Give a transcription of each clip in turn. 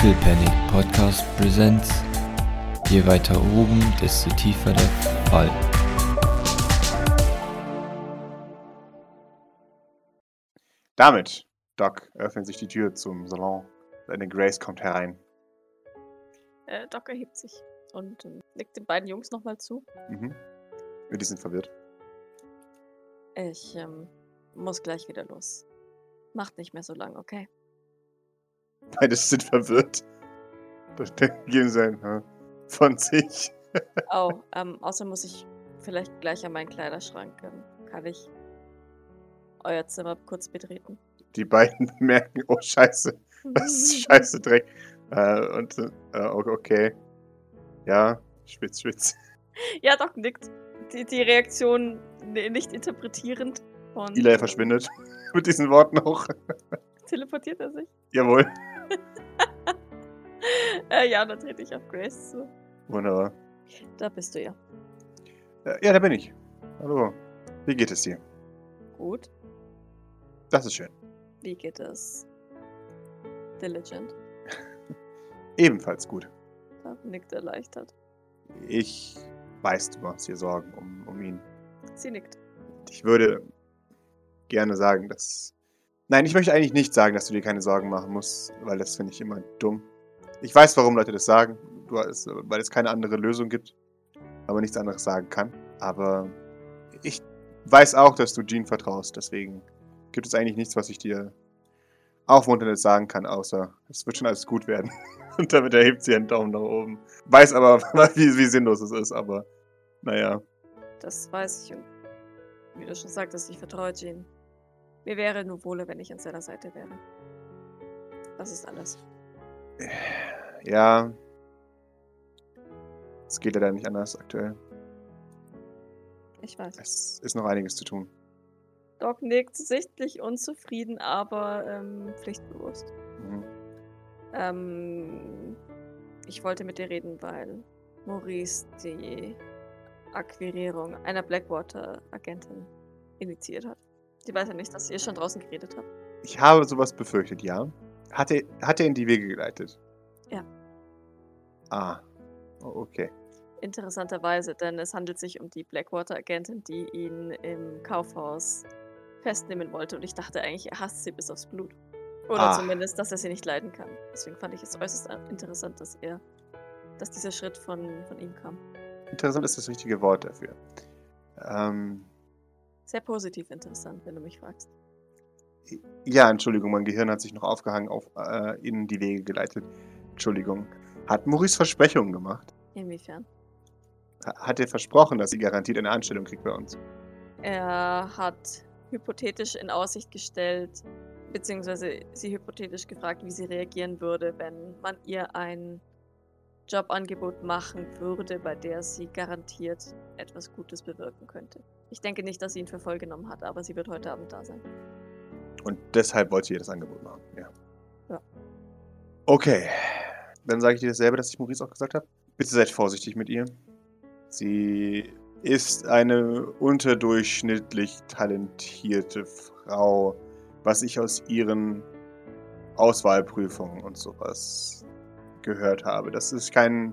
Little Panic Podcast Presents. Je weiter oben, desto tiefer der Fall. Damit, Doc, öffnet sich die Tür zum Salon. Eine Grace kommt herein. Äh, Doc erhebt sich und ähm, nickt den beiden Jungs nochmal zu. Mhm. Die sind verwirrt. Ich ähm, muss gleich wieder los. Macht nicht mehr so lang, okay? Beide sind verwirrt. Das geben sie ein hm, von sich. Oh, ähm, außer muss ich vielleicht gleich an meinen Kleiderschrank. Ähm, kann ich euer Zimmer kurz betreten? Die beiden merken, oh Scheiße, das ist scheiße Dreck. Äh, und äh, okay. Ja, schwitz, schwitz. Ja, Doc nickt. Die, die Reaktion ni- nicht interpretierend. Und Eli verschwindet mit diesen Worten auch. Teleportiert er sich? Jawohl. Äh, ja, dann trete ich auf Grace zu. Wunderbar. Da bist du ja. Äh, ja, da bin ich. Hallo. Wie geht es dir? Gut. Das ist schön. Wie geht es? Diligent. Ebenfalls gut. Da nickt erleichtert. Ich weiß, du machst dir Sorgen um, um ihn. Sie nickt. Ich würde gerne sagen, dass. Nein, ich möchte eigentlich nicht sagen, dass du dir keine Sorgen machen musst, weil das finde ich immer dumm. Ich weiß, warum Leute das sagen, weil es keine andere Lösung gibt, aber nichts anderes sagen kann. Aber ich weiß auch, dass du Jean vertraust, deswegen gibt es eigentlich nichts, was ich dir aufmunterndes sagen kann, außer es wird schon alles gut werden. Und damit erhebt sie einen Daumen nach oben. Weiß aber, wie, wie sinnlos es ist, aber naja. Das weiß ich und wie du schon sagtest, ich vertraue Jean. Mir wäre nur wohler, wenn ich an seiner Seite wäre. Das ist alles. Ja. Es geht leider nicht anders aktuell. Ich weiß. Es ist noch einiges zu tun. Doc nickt sichtlich unzufrieden, aber ähm, pflichtbewusst. Mhm. Ähm, ich wollte mit dir reden, weil Maurice die Akquirierung einer Blackwater-Agentin initiiert hat. Die weiß ja nicht, dass ihr schon draußen geredet habt. Ich habe sowas befürchtet, ja. Hat er, hat er in die Wege geleitet? Ja. Ah. Okay. Interessanterweise, denn es handelt sich um die Blackwater-Agentin, die ihn im Kaufhaus festnehmen wollte. Und ich dachte eigentlich, er hasst sie bis aufs Blut. Oder Ah. zumindest, dass er sie nicht leiden kann. Deswegen fand ich es äußerst interessant, dass er, dass dieser Schritt von, von ihm kam. Interessant ist das richtige Wort dafür. Ähm, Sehr positiv interessant, wenn du mich fragst. ja, Entschuldigung, mein Gehirn hat sich noch aufgehangen, auf äh, in die Wege geleitet. Entschuldigung. Hat Maurice Versprechungen gemacht? Inwiefern? Ha- Hat er versprochen, dass sie garantiert eine Anstellung kriegt bei uns? Er hat hypothetisch in Aussicht gestellt, beziehungsweise sie hypothetisch gefragt, wie sie reagieren würde, wenn man ihr ein Jobangebot machen würde, bei der sie garantiert etwas Gutes bewirken könnte. Ich denke nicht, dass sie ihn für voll genommen hat, aber sie wird heute Abend da sein. Und deshalb wollte ihr das Angebot machen, ja. Ja. Okay. Dann sage ich dir dasselbe, das ich Maurice auch gesagt habe. Bitte seid vorsichtig mit ihr. Sie ist eine unterdurchschnittlich talentierte Frau, was ich aus ihren Auswahlprüfungen und sowas gehört habe. Das ist kein.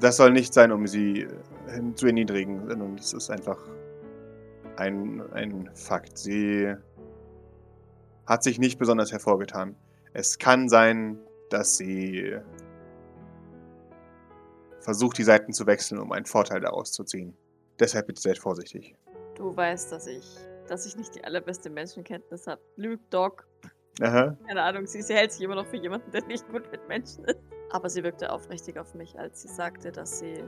Das soll nicht sein, um sie äh, zu erniedrigen, sondern es ist einfach ein, ein Fakt. Sie hat sich nicht besonders hervorgetan. Es kann sein, dass sie versucht, die Seiten zu wechseln, um einen Vorteil daraus zu ziehen. Deshalb bitte seid vorsichtig. Du weißt, dass ich, dass ich nicht die allerbeste Menschenkenntnis habe. Lügt Doc. Aha. Keine Ahnung, sie, sie hält sich immer noch für jemanden, der nicht gut mit Menschen ist. Aber sie wirkte aufrichtig auf mich, als sie sagte, dass sie.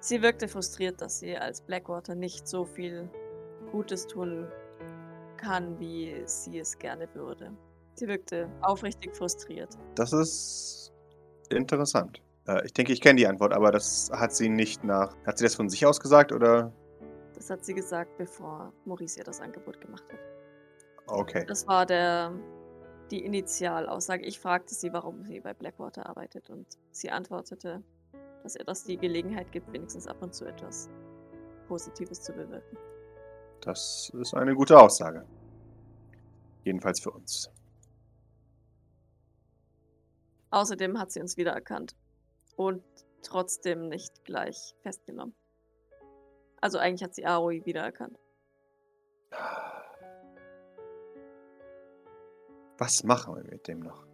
Sie wirkte frustriert, dass sie als Blackwater nicht so viel Gutes tun kann, wie sie es gerne würde. Sie wirkte aufrichtig frustriert. Das ist interessant. Äh, ich denke, ich kenne die Antwort, aber das hat sie nicht nach. Hat sie das von sich aus gesagt oder? Das hat sie gesagt, bevor Maurice ihr das Angebot gemacht hat. Okay. Das war der, die Initialaussage. Ich fragte sie, warum sie bei Blackwater arbeitet und sie antwortete, dass ihr das die Gelegenheit gibt, wenigstens ab und zu etwas Positives zu bewirken. Das ist eine gute Aussage. Jedenfalls für uns. Außerdem hat sie uns wiedererkannt. Und trotzdem nicht gleich festgenommen. Also eigentlich hat sie Aoi wiedererkannt. Was machen wir mit dem noch?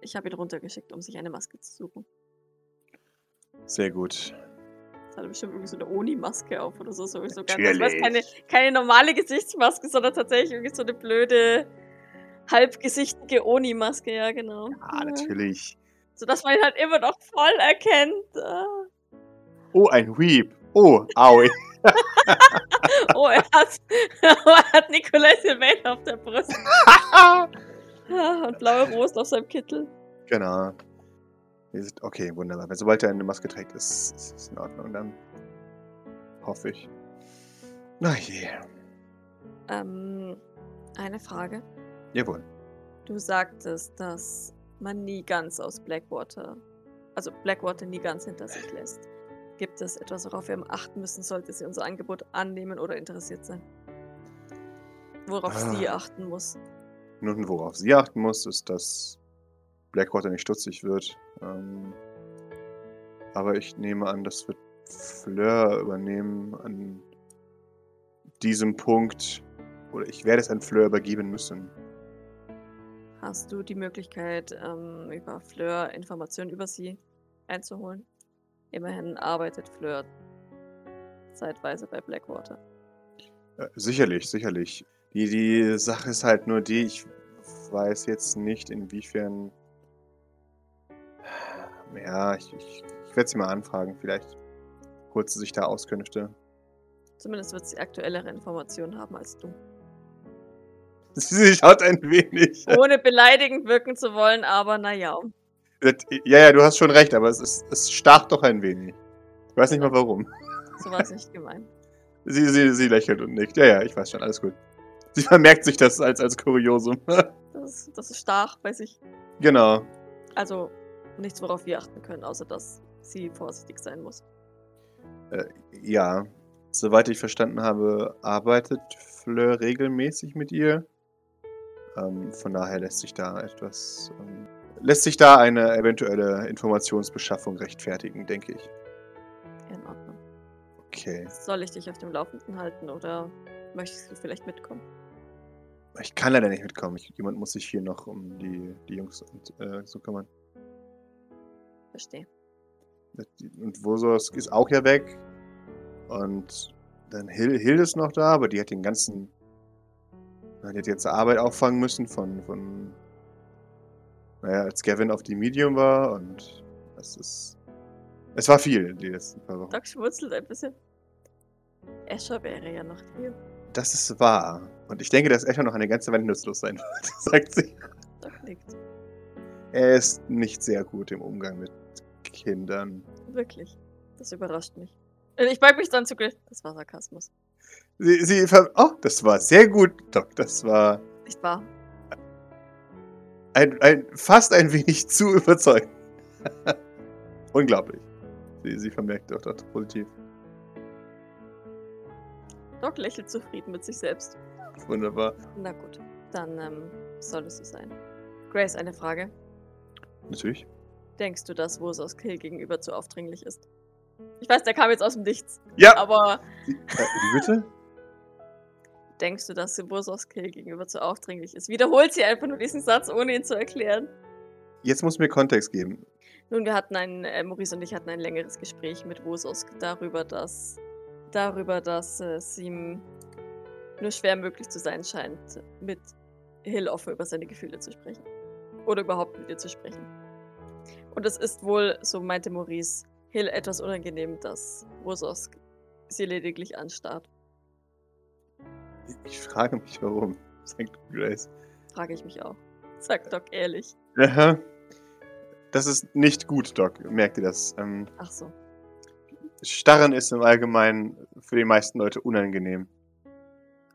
Ich habe ihn runtergeschickt, um sich eine Maske zu suchen. Sehr gut. Das hatte bestimmt irgendwie so eine Oni-Maske auf oder so. Sowieso gar nicht. Das war keine, Natürlich. keine normale Gesichtsmaske, sondern tatsächlich irgendwie so eine blöde, halbgesichtige Oni-Maske, ja, genau. Ah, natürlich. Sodass man ihn halt immer noch voll erkennt. Ah. Oh, ein Weep. Oh, Aoi. Oh, er hat, er hat Nikolai Sylvain auf der Brust. Und blaue Rosen auf seinem Kittel. genau. Ist- Okay, wunderbar. Sobald er eine Maske trägt, ist ist es in Ordnung. Dann hoffe ich. Na je. Ähm, eine Frage. Jawohl. Du sagtest, dass man nie ganz aus Blackwater, also Blackwater nie ganz hinter sich lässt. Gibt es etwas, worauf wir achten müssen, sollte sie unser Angebot annehmen oder interessiert sein? Worauf Ah. sie achten muss. Nun, worauf sie achten muss, ist, dass Blackwater nicht stutzig wird. Ähm, aber ich nehme an, das wird Fleur übernehmen an diesem Punkt. Oder ich werde es an Fleur übergeben müssen. Hast du die Möglichkeit, ähm, über Fleur Informationen über sie einzuholen? Immerhin arbeitet Fleur zeitweise bei Blackwater. Äh, sicherlich, sicherlich. Die, die Sache ist halt nur die, ich weiß jetzt nicht, inwiefern. Ja, ich, ich, ich werde sie mal anfragen. Vielleicht holt sie sich da Auskünfte. Zumindest wird sie aktuellere Informationen haben als du. Sie schaut ein wenig. Ohne beleidigend wirken zu wollen, aber naja. Ja, ja, du hast schon recht, aber es, ist, es stach doch ein wenig. Ich weiß nicht mal warum. So war es nicht gemeint. Sie, sie, sie lächelt und nickt. Ja, ja, ich weiß schon, alles gut. Sie vermerkt sich das als, als Kuriosum. Das, das ist stark bei sich. genau. Also nichts, worauf wir achten können, außer dass sie vorsichtig sein muss. Ja, soweit ich verstanden habe, arbeitet Fleur regelmäßig mit ihr. Ähm, von daher lässt sich da etwas. Ähm, lässt sich da eine eventuelle Informationsbeschaffung rechtfertigen, denke ich. In Ordnung. Okay. Soll ich dich auf dem Laufenden halten oder möchtest du vielleicht mitkommen? Ich kann leider nicht mitkommen. Ich, jemand muss sich hier noch um die, die Jungs und, äh, so kümmern. Verstehe. Und Vosos ist auch ja weg. Und dann Hil Hilde ist noch da, aber die hat den ganzen. Die hat jetzt Arbeit auffangen müssen von, von. Naja, als Gavin auf die Medium war und das ist. Es war viel die letzten paar Wochen. Doc schmutzelt ein bisschen. Escher wäre ja noch hier. Das ist wahr. Und ich denke, dass Escher noch eine ganze Weile nutzlos sein wird, sagt sie. Doc nickt. Er ist nicht sehr gut im Umgang mit Kindern. Wirklich. Das überrascht mich. Äh, Ich beug mich dann zu Griff. Das war Sarkasmus. Sie, sie ver oh, das war sehr gut, Doc. Das war Nicht wahr? Ein, ein, fast ein wenig zu überzeugend. Unglaublich. Sie, sie vermerkt auch das positiv. Doc lächelt zufrieden mit sich selbst. Wunderbar. Na gut, dann ähm, soll es so sein. Grace, eine Frage. Natürlich. Denkst du, dass Wosos Kill gegenüber zu aufdringlich ist? Ich weiß, der kam jetzt aus dem Nichts. Ja. Aber äh, wie bitte? Denkst du, dass Wosos Kill gegenüber zu aufdringlich ist? Wiederholt sie einfach nur diesen Satz, ohne ihn zu erklären. Jetzt muss mir Kontext geben. Nun, wir hatten ein, äh, Maurice und ich hatten ein längeres Gespräch mit Wosos darüber, dass, darüber, dass äh, es ihm nur schwer möglich zu sein scheint, mit Hill offen über seine Gefühle zu sprechen. Oder überhaupt mit ihr zu sprechen. Und es ist wohl, so meinte Maurice, Hill etwas unangenehm, dass Wosos sie lediglich anstarrt. Ich frage mich, warum, sagt Grace. Frage ich mich auch. Sagt Doc ehrlich. Aha. Das ist nicht gut, Doc. Merkt ihr das? Ähm, Ach so. Starren ist im Allgemeinen für die meisten Leute unangenehm.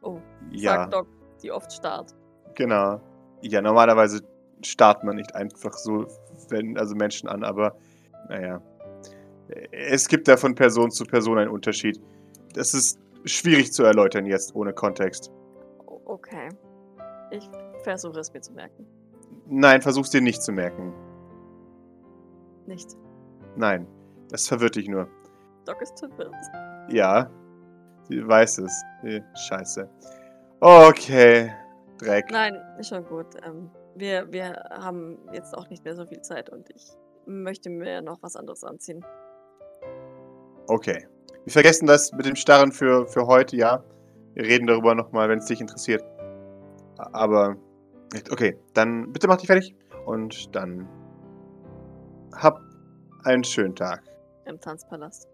Oh, Ja, sagt Doc, die oft starrt. genau. Ja, normalerweise starrt man nicht einfach so wenn, also Menschen an, aber naja. Es gibt da von Person zu Person einen Unterschied. Das ist schwierig zu erläutern jetzt ohne Kontext. Okay. Ich versuche es mir zu merken. Nein, versuch's dir nicht zu merken. nicht. Nein, das verwirrt dich nur. Doc ist verwirrt. Ja, sie weiß es. Eh, Scheiße. Okay, Dreck. Nein, ist schon gut. Ähm, wir, wir haben jetzt auch nicht mehr so viel Zeit und ich möchte mir noch was anderes anziehen. Okay. Wir vergessen das mit dem Starren für, für heute, ja. Wir reden darüber nochmal, wenn es dich interessiert. Aber, okay, dann bitte mach dich fertig und dann hab einen schönen Tag. Im Tanzpalast.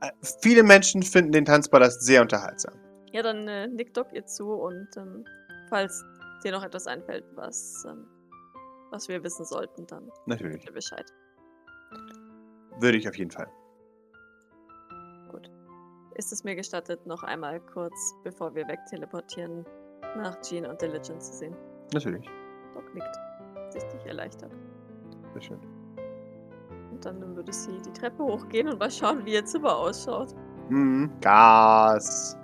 Äh, Viele Menschen finden den Tanzpalast sehr unterhaltsam. Ja, dann äh, nickt Doc ihr zu und ähm, falls dir noch etwas einfällt, was, ähm, was wir wissen sollten, dann Natürlich. mir Bescheid. Würde ich auf jeden Fall. Ist es mir gestattet, noch einmal kurz, bevor wir wegteleportieren, nach Jean und Diligence zu sehen? Natürlich. Doc nickt. Sichtlich erleichtert. Sehr schön. Und dann würde sie die Treppe hochgehen und mal schauen, wie ihr Zimmer ausschaut. Mhm. Gas.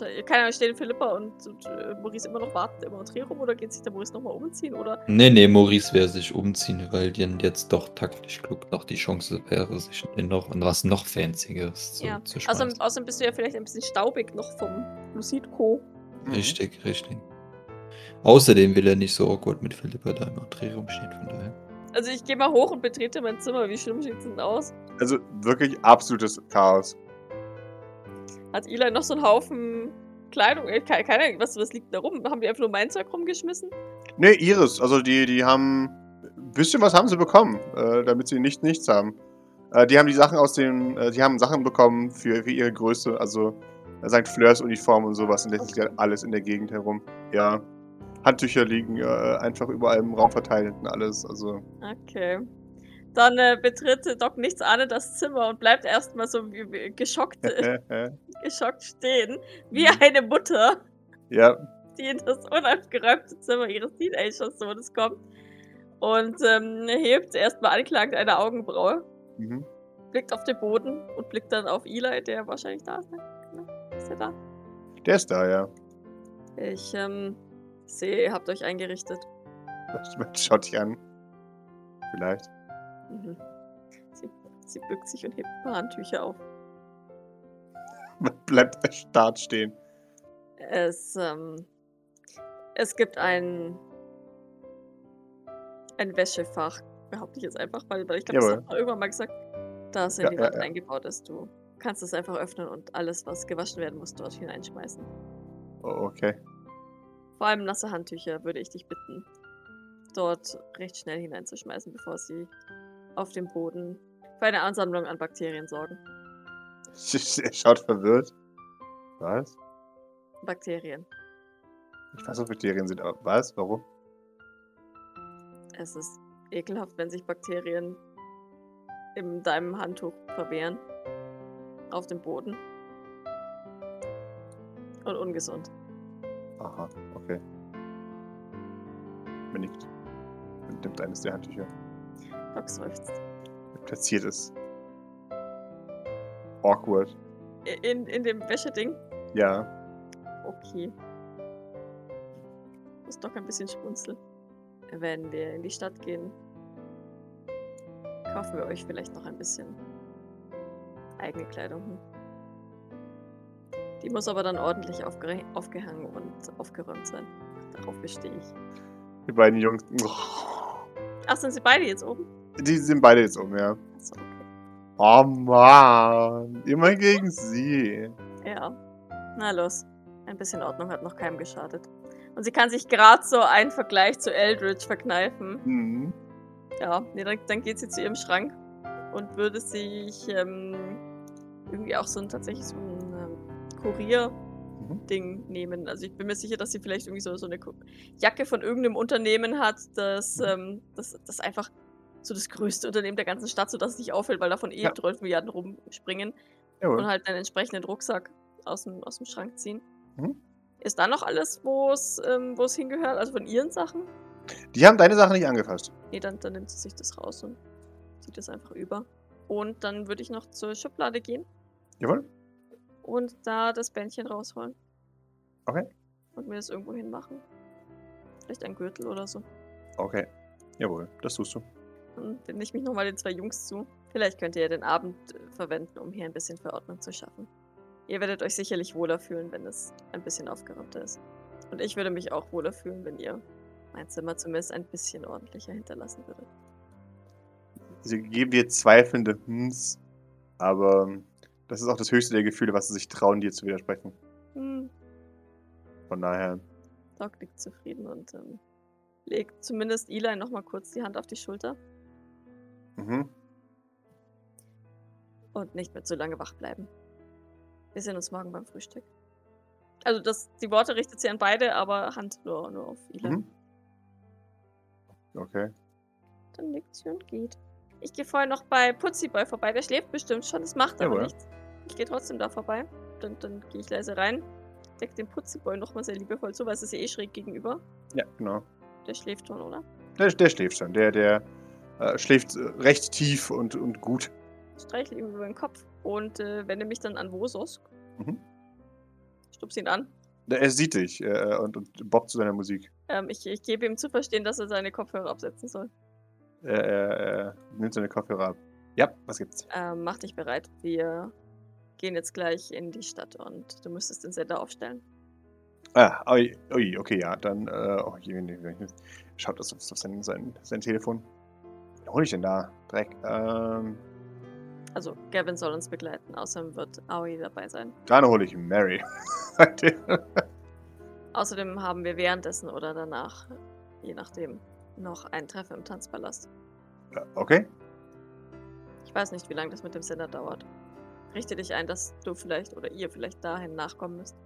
Ja, wahrscheinlich. Keine Ahnung, stehen Philippa und, und äh, Maurice immer noch warten im Entree rum oder geht sich der Maurice nochmal umziehen? Oder Nee, nee, Maurice wäre sich umziehen, weil Jen jetzt doch taktisch klug noch die Chance wäre, sich noch in was noch Fancyeres zu, Ja, zu außerdem, schmeißen. außerdem bist du ja vielleicht ein bisschen staubig noch vom Lucid Co. Mhm. Richtig, richtig. Außerdem will er nicht so awkward mit Philippa da im Entree rumstehen, von daher. Also ich gehe mal hoch und betrete mein Zimmer. Wie schlimm sieht es denn aus? Also wirklich absolutes Chaos. Hat Eli noch so einen Haufen Kleidung? Äh, Keine, keine Ahnung, was, was liegt da rum? Haben die einfach nur mein Zeug rumgeschmissen? Nee, Iris. Also die, die haben. Ein bisschen was haben sie bekommen, äh, damit sie nicht nichts haben. Äh, die haben die Sachen aus den. Äh, die haben Sachen bekommen für, für ihre Größe, also äh, St. Fleurs Uniform und sowas. Und das liegt halt alles in der Gegend herum. Ja. Handtücher liegen äh, einfach überall im Raum verteilt und alles. Also. Okay. Dann äh, betritt Doc nichts ahnend das Zimmer und bleibt erstmal so geschockt, geschockt stehen, wie eine Mutter, ja. die in das unaufgeräumte Zimmer ihres Teenager-Sohnes kommt und ähm, hebt erstmal anklagend eine Augenbraue, Mhm. blickt auf den Boden und blickt dann auf Eli, der wahrscheinlich da ist. Ne? Ja, Ist er da? Der ist da, ja. Ich ähm, sehe, ihr habt euch eingerichtet. Schaut dich an. Vielleicht. Mhm. Sie, sie bückt sich und hebt ein paar Handtücher auf. Man bleibt erstarrt stehen. Es, ähm, es gibt ein, ein Wäschefach, behaupte ich jetzt einfach, weil, weil ich glaube, das hat irgendwann mal gesagt, das in Ja, die ja, Wand ja. eingebaut ist. Du kannst es einfach öffnen und alles, was gewaschen werden muss, dort hineinschmeißen. Oh, okay. Vor allem nasse Handtücher würde ich dich bitten, dort recht schnell hineinzuschmeißen, bevor sie auf dem Boden für eine Ansammlung an Bakterien sorgen. Er schaut verwirrt. Was? Bakterien. Ich weiß, was Bakterien sind, aber was? Warum? Es ist ekelhaft, wenn sich Bakterien in deinem Handtuch verwehren. Auf dem Boden. Und ungesund. Aha, okay. Man nickt. Und nimmt eines der Handtücher. Doc seufzt. Platziert es. Awkward. In, in dem Wäscheding? Ja. Okay. Muss Doc ein bisschen schmunzeln. Wenn wir in die Stadt gehen, kaufen wir euch vielleicht noch ein bisschen eigene Kleidung. Hm? Die muss aber dann ordentlich aufge aufgehangen und aufgeräumt sein. Darauf bestehe ich. Die beiden Jungs. Ach, sind sie beide jetzt oben? Die sind beide jetzt um, ja. Oh Mann. Immer gegen sie. Ja. Na los. Ein bisschen Ordnung hat noch keinem geschadet. Und sie kann sich gerade so einen Vergleich zu Eldritch verkneifen. Hm. Ja, nee, dann, dann geht sie zu ihrem Schrank und würde sich ähm, irgendwie auch so ein tatsächlich so ein ähm, Kurier-Ding nehmen. Also ich bin mir sicher, dass sie vielleicht irgendwie so, so eine Jacke von irgendeinem Unternehmen hat, das, ähm, das, das einfach so das größte Unternehmen der ganzen Stadt, sodass es nicht auffällt, weil davon eh Ja. 12 Milliarden rumspringen. Jawohl. und halt einen entsprechenden Rucksack aus dem, aus dem Schrank ziehen. Mhm. Ist da noch alles, wo es ähm, hingehört? Also von ihren Sachen? Die haben deine Sachen nicht angefasst. Nee, dann, dann nimmt sie sich das raus und zieht das einfach über. Und dann würde ich noch zur Schublade gehen Jawohl. und da das Bändchen rausholen. Okay. Und mir das irgendwo hinmachen. Vielleicht ein Gürtel oder so. Okay. Jawohl, das tust du. Dann wende ich mich nochmal den zwei Jungs zu. Vielleicht könnt ihr ja den Abend äh, verwenden, um hier ein bisschen für Ordnung zu schaffen. Ihr werdet euch sicherlich wohler fühlen, wenn es ein bisschen aufgeräumter ist. Und ich würde mich auch wohler fühlen, wenn ihr mein Zimmer zumindest ein bisschen ordentlicher hinterlassen würdet. Sie geben dir zweifelnde Hms, aber das ist auch das höchste der Gefühle, was sie sich trauen, dir zu widersprechen. Hm, Von daher, Doc liegt zufrieden und ähm, legt zumindest Eli nochmal kurz die Hand auf die Schulter mhm. und nicht mehr zu lange wach bleiben. Wir sehen uns morgen beim Frühstück. Also das, die Worte richtet sie an beide, aber Hand nur, nur auf Eli. Mhm. okay. Dann nickt sie und geht. Ich gehe vorher noch bei Putziboy vorbei. Der schläft bestimmt schon. Das macht aber Jawohl. nichts. Ich gehe trotzdem da vorbei. Dann, dann gehe ich leise rein. Deck den Putziboy nochmal sehr liebevoll zu, weil es ist ja eh schräg gegenüber. Ja, genau. Der schläft schon, oder? Der, der schläft schon. Der, der äh, schläft äh, recht tief und, und gut. Streichle ihm über den Kopf und äh, wende mich dann an Vosos. Mhm. Stups ihn an. Er sieht dich äh, und, und bobbt zu deiner Musik. Ähm, ich, ich gebe ihm zu verstehen, dass er seine Kopfhörer absetzen soll. Er, er, er nimmt seine Kopfhörer ab. Ja, was gibt's? Ähm, mach dich bereit. Wir gehen jetzt gleich in die Stadt und du müsstest den Sender aufstellen. Ah, ui, ui, okay, ja, dann, äh, oh, je, je, je, schaut das auf, auf sein, sein, sein Telefon. Hol ich denn da? Dreck. Ähm, Also, Gavin soll uns begleiten. Außerdem wird Aoi dabei sein. dann hole ich Mary. Er. Außerdem haben wir währenddessen oder danach, je nachdem, noch ein Treffen im Tanzpalast. Okay. Ich weiß nicht, wie lange das mit dem Sender dauert. Richte dich ein, dass du vielleicht oder ihr vielleicht dahin nachkommen müsst.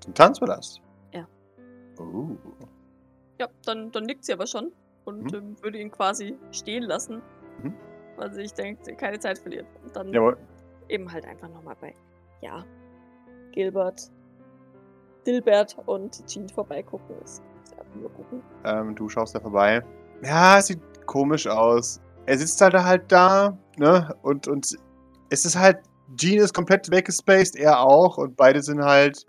Zum Tanzpalast? Ja. Oh. Ja, dann, dann nickt sie aber schon und Mhm. ähm, würde ihn quasi stehen lassen. Weil sie, ich denke, keine Zeit verliert. Und dann Jawohl. eben halt einfach nochmal bei, ja, Gilbert, Dilbert und Jean vorbeigucken. Ist. Ähm, du schaust da vorbei. Ja, sieht komisch aus. Er sitzt halt halt da, ne? Und, und es ist halt, Gene ist komplett weggespaced, er auch. Und beide sind halt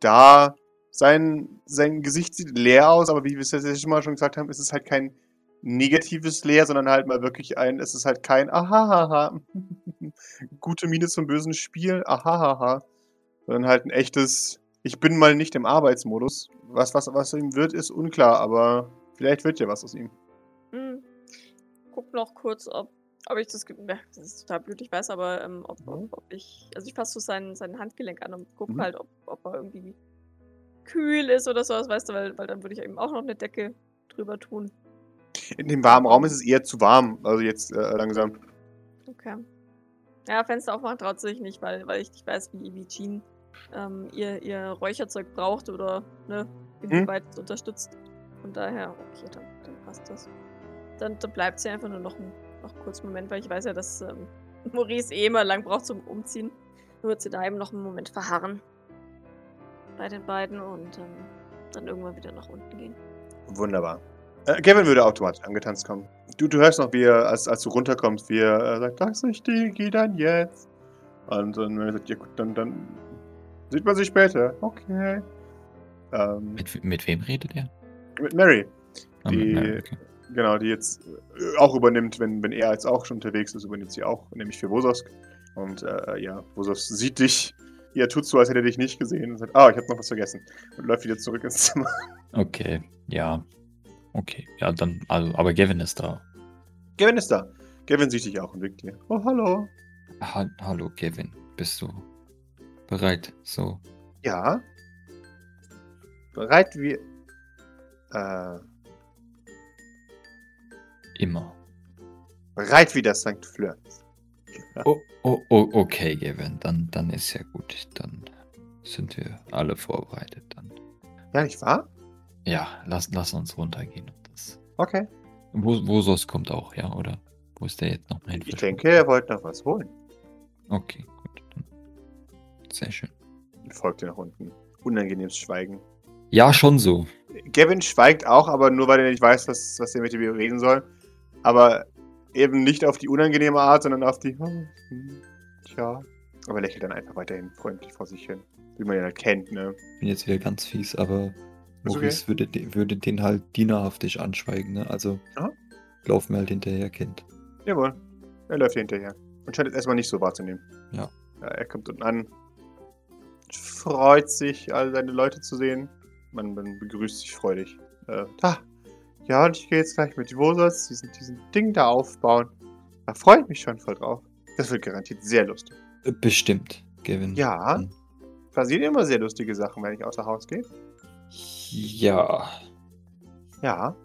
da. Sein, sein Gesicht sieht leer aus, aber wie wir es jetzt schon mal schon gesagt haben, ist es halt kein negatives Leer, sondern halt mal wirklich ein, es ist halt kein Ahahaha. Gute Miene zum bösen Spiel, Ahahaha. Sondern halt ein echtes, ich bin mal nicht im Arbeitsmodus. Was, was, was ihm wird, ist unklar, aber vielleicht wird ja was aus ihm. Hm. Guck noch kurz, ob, ob ich das, das ist total blöd, ich weiß, aber ähm, ob, Mhm. ob, ob ich, also ich fasse so sein, sein Handgelenk an und guck Mhm. halt, ob, ob er irgendwie kühl ist oder sowas, weißt du, weil, weil dann würde ich eben auch noch eine Decke drüber tun. In dem warmen Raum ist es eher zu warm, also jetzt äh, langsam. Okay. Ja, Fenster aufmachen traut sich nicht, weil, weil ich nicht weiß, wie, wie Jean ähm, ihr, ihr Räucherzeug braucht oder ne, inwieweit es unterstützt. Von daher, okay, dann, dann passt das. Dann, dann bleibt sie einfach nur noch einen noch einen kurzen Moment, weil ich weiß ja, dass ähm, Maurice eh immer lang braucht zum Umziehen. Nur wird sie da eben noch einen Moment verharren. Bei den beiden und ähm, dann irgendwann wieder nach unten gehen. Wunderbar. Äh, Kevin würde automatisch angetanzt kommen. Du, du hörst noch, wie er, als, als du runterkommst, wie er äh, sagt, das ist Digi, dann jetzt. Und dann wenn er sagt, ja gut, dann, dann sieht man sich später. Okay. Ähm, Mit, mit wem redet er? mit Mary, mit Die- Mary, okay. genau, die jetzt äh, auch übernimmt, wenn, wenn er jetzt auch schon unterwegs ist, übernimmt sie auch, nämlich für Wososk. Und äh, ja, Wososk sieht dich. Ja, tut so, als hätte er dich nicht gesehen und sagt, ah, ich habe noch was vergessen. Und läuft wieder zurück ins Zimmer. Okay, ja. Okay, ja, dann, also, aber Gavin ist da. Kevin ist da. Kevin sieht dich auch und winkt dir. Oh, hallo. Ha Hallo, Gavin. Bist du bereit? So, Ja. Bereit wie. Äh, immer. bereit wie das St. Fleur. Oh, oh, oh, okay, Gavin. Dann, dann ist ja gut. Dann sind wir alle vorbereitet. Dann. Ja, nicht wahr? Ja, lass, lass uns runtergehen. Okay. Wo, wo sonst kommt auch, ja? Oder wo ist der jetzt noch hin? Ich denke, er wollte noch was holen. Okay, gut. Dann. Sehr schön. Und folgt dir nach unten. Unangenehmes Schweigen. Ja, schon so. Gavin schweigt auch, aber nur weil er nicht weiß, was, was er mit ihm reden soll. Aber eben nicht auf die unangenehme Art, sondern auf die. Oh, hm, tja. Aber lächelt dann einfach weiterhin freundlich vor sich hin. Wie man ihn halt kennt, ne? Ich bin jetzt wieder ganz fies, aber Ist okay. Maurice würde, de- würde den halt dienerhaftig anschweigen, ne? Also, Aha. laufen wir halt hinterher, Kind. Jawohl. Er läuft hinterher. Und scheint es erstmal nicht so wahrzunehmen. Ja. ja. Er kommt unten an. Freut sich, all seine Leute zu sehen. Man, man begrüßt sich freudig. Äh, da. Ja, und ich gehe jetzt gleich mit Wosos diesen, diesen Ding da aufbauen. Da freue ich mich schon voll drauf. Das wird garantiert sehr lustig. Bestimmt, Gavin. Ja. Hm. Passieren immer sehr lustige Sachen, wenn ich außer Haus gehe. Ja, Ja.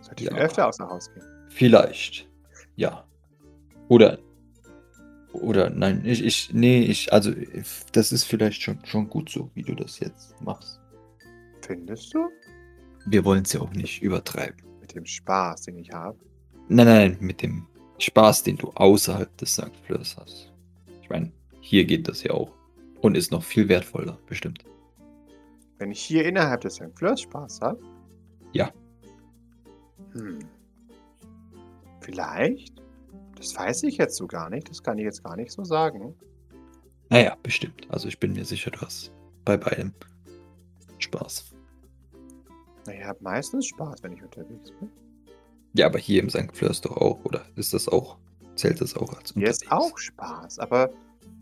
Sollte ich Ja. öfter außer Haus gehen. vielleicht. Ja. Oder. Oder nein, ich, ich, nee, ich, also, das ist vielleicht schon, schon gut so, wie du das jetzt machst. Findest du? Wir wollen es ja auch nicht übertreiben. Mit dem Spaß, den ich habe. Nein, nein, mit dem Spaß, den du außerhalb des St. Fleurs hast. Ich meine, hier geht das ja auch. Und ist noch viel wertvoller, bestimmt. Wenn ich hier innerhalb des St. Fleurs Spaß habe? Ja. Hm. Vielleicht? Das weiß ich jetzt so gar nicht. Das kann ich jetzt gar nicht so sagen. Naja, bestimmt. Also ich bin mir sicher, du hast bei beidem Spaß. Na, ich habe meistens Spaß, wenn ich unterwegs bin. Ja, aber hier im St. Fleurs doch auch, oder? Ist das auch? Zählt das auch als Hier ist unterwegs? auch Spaß, aber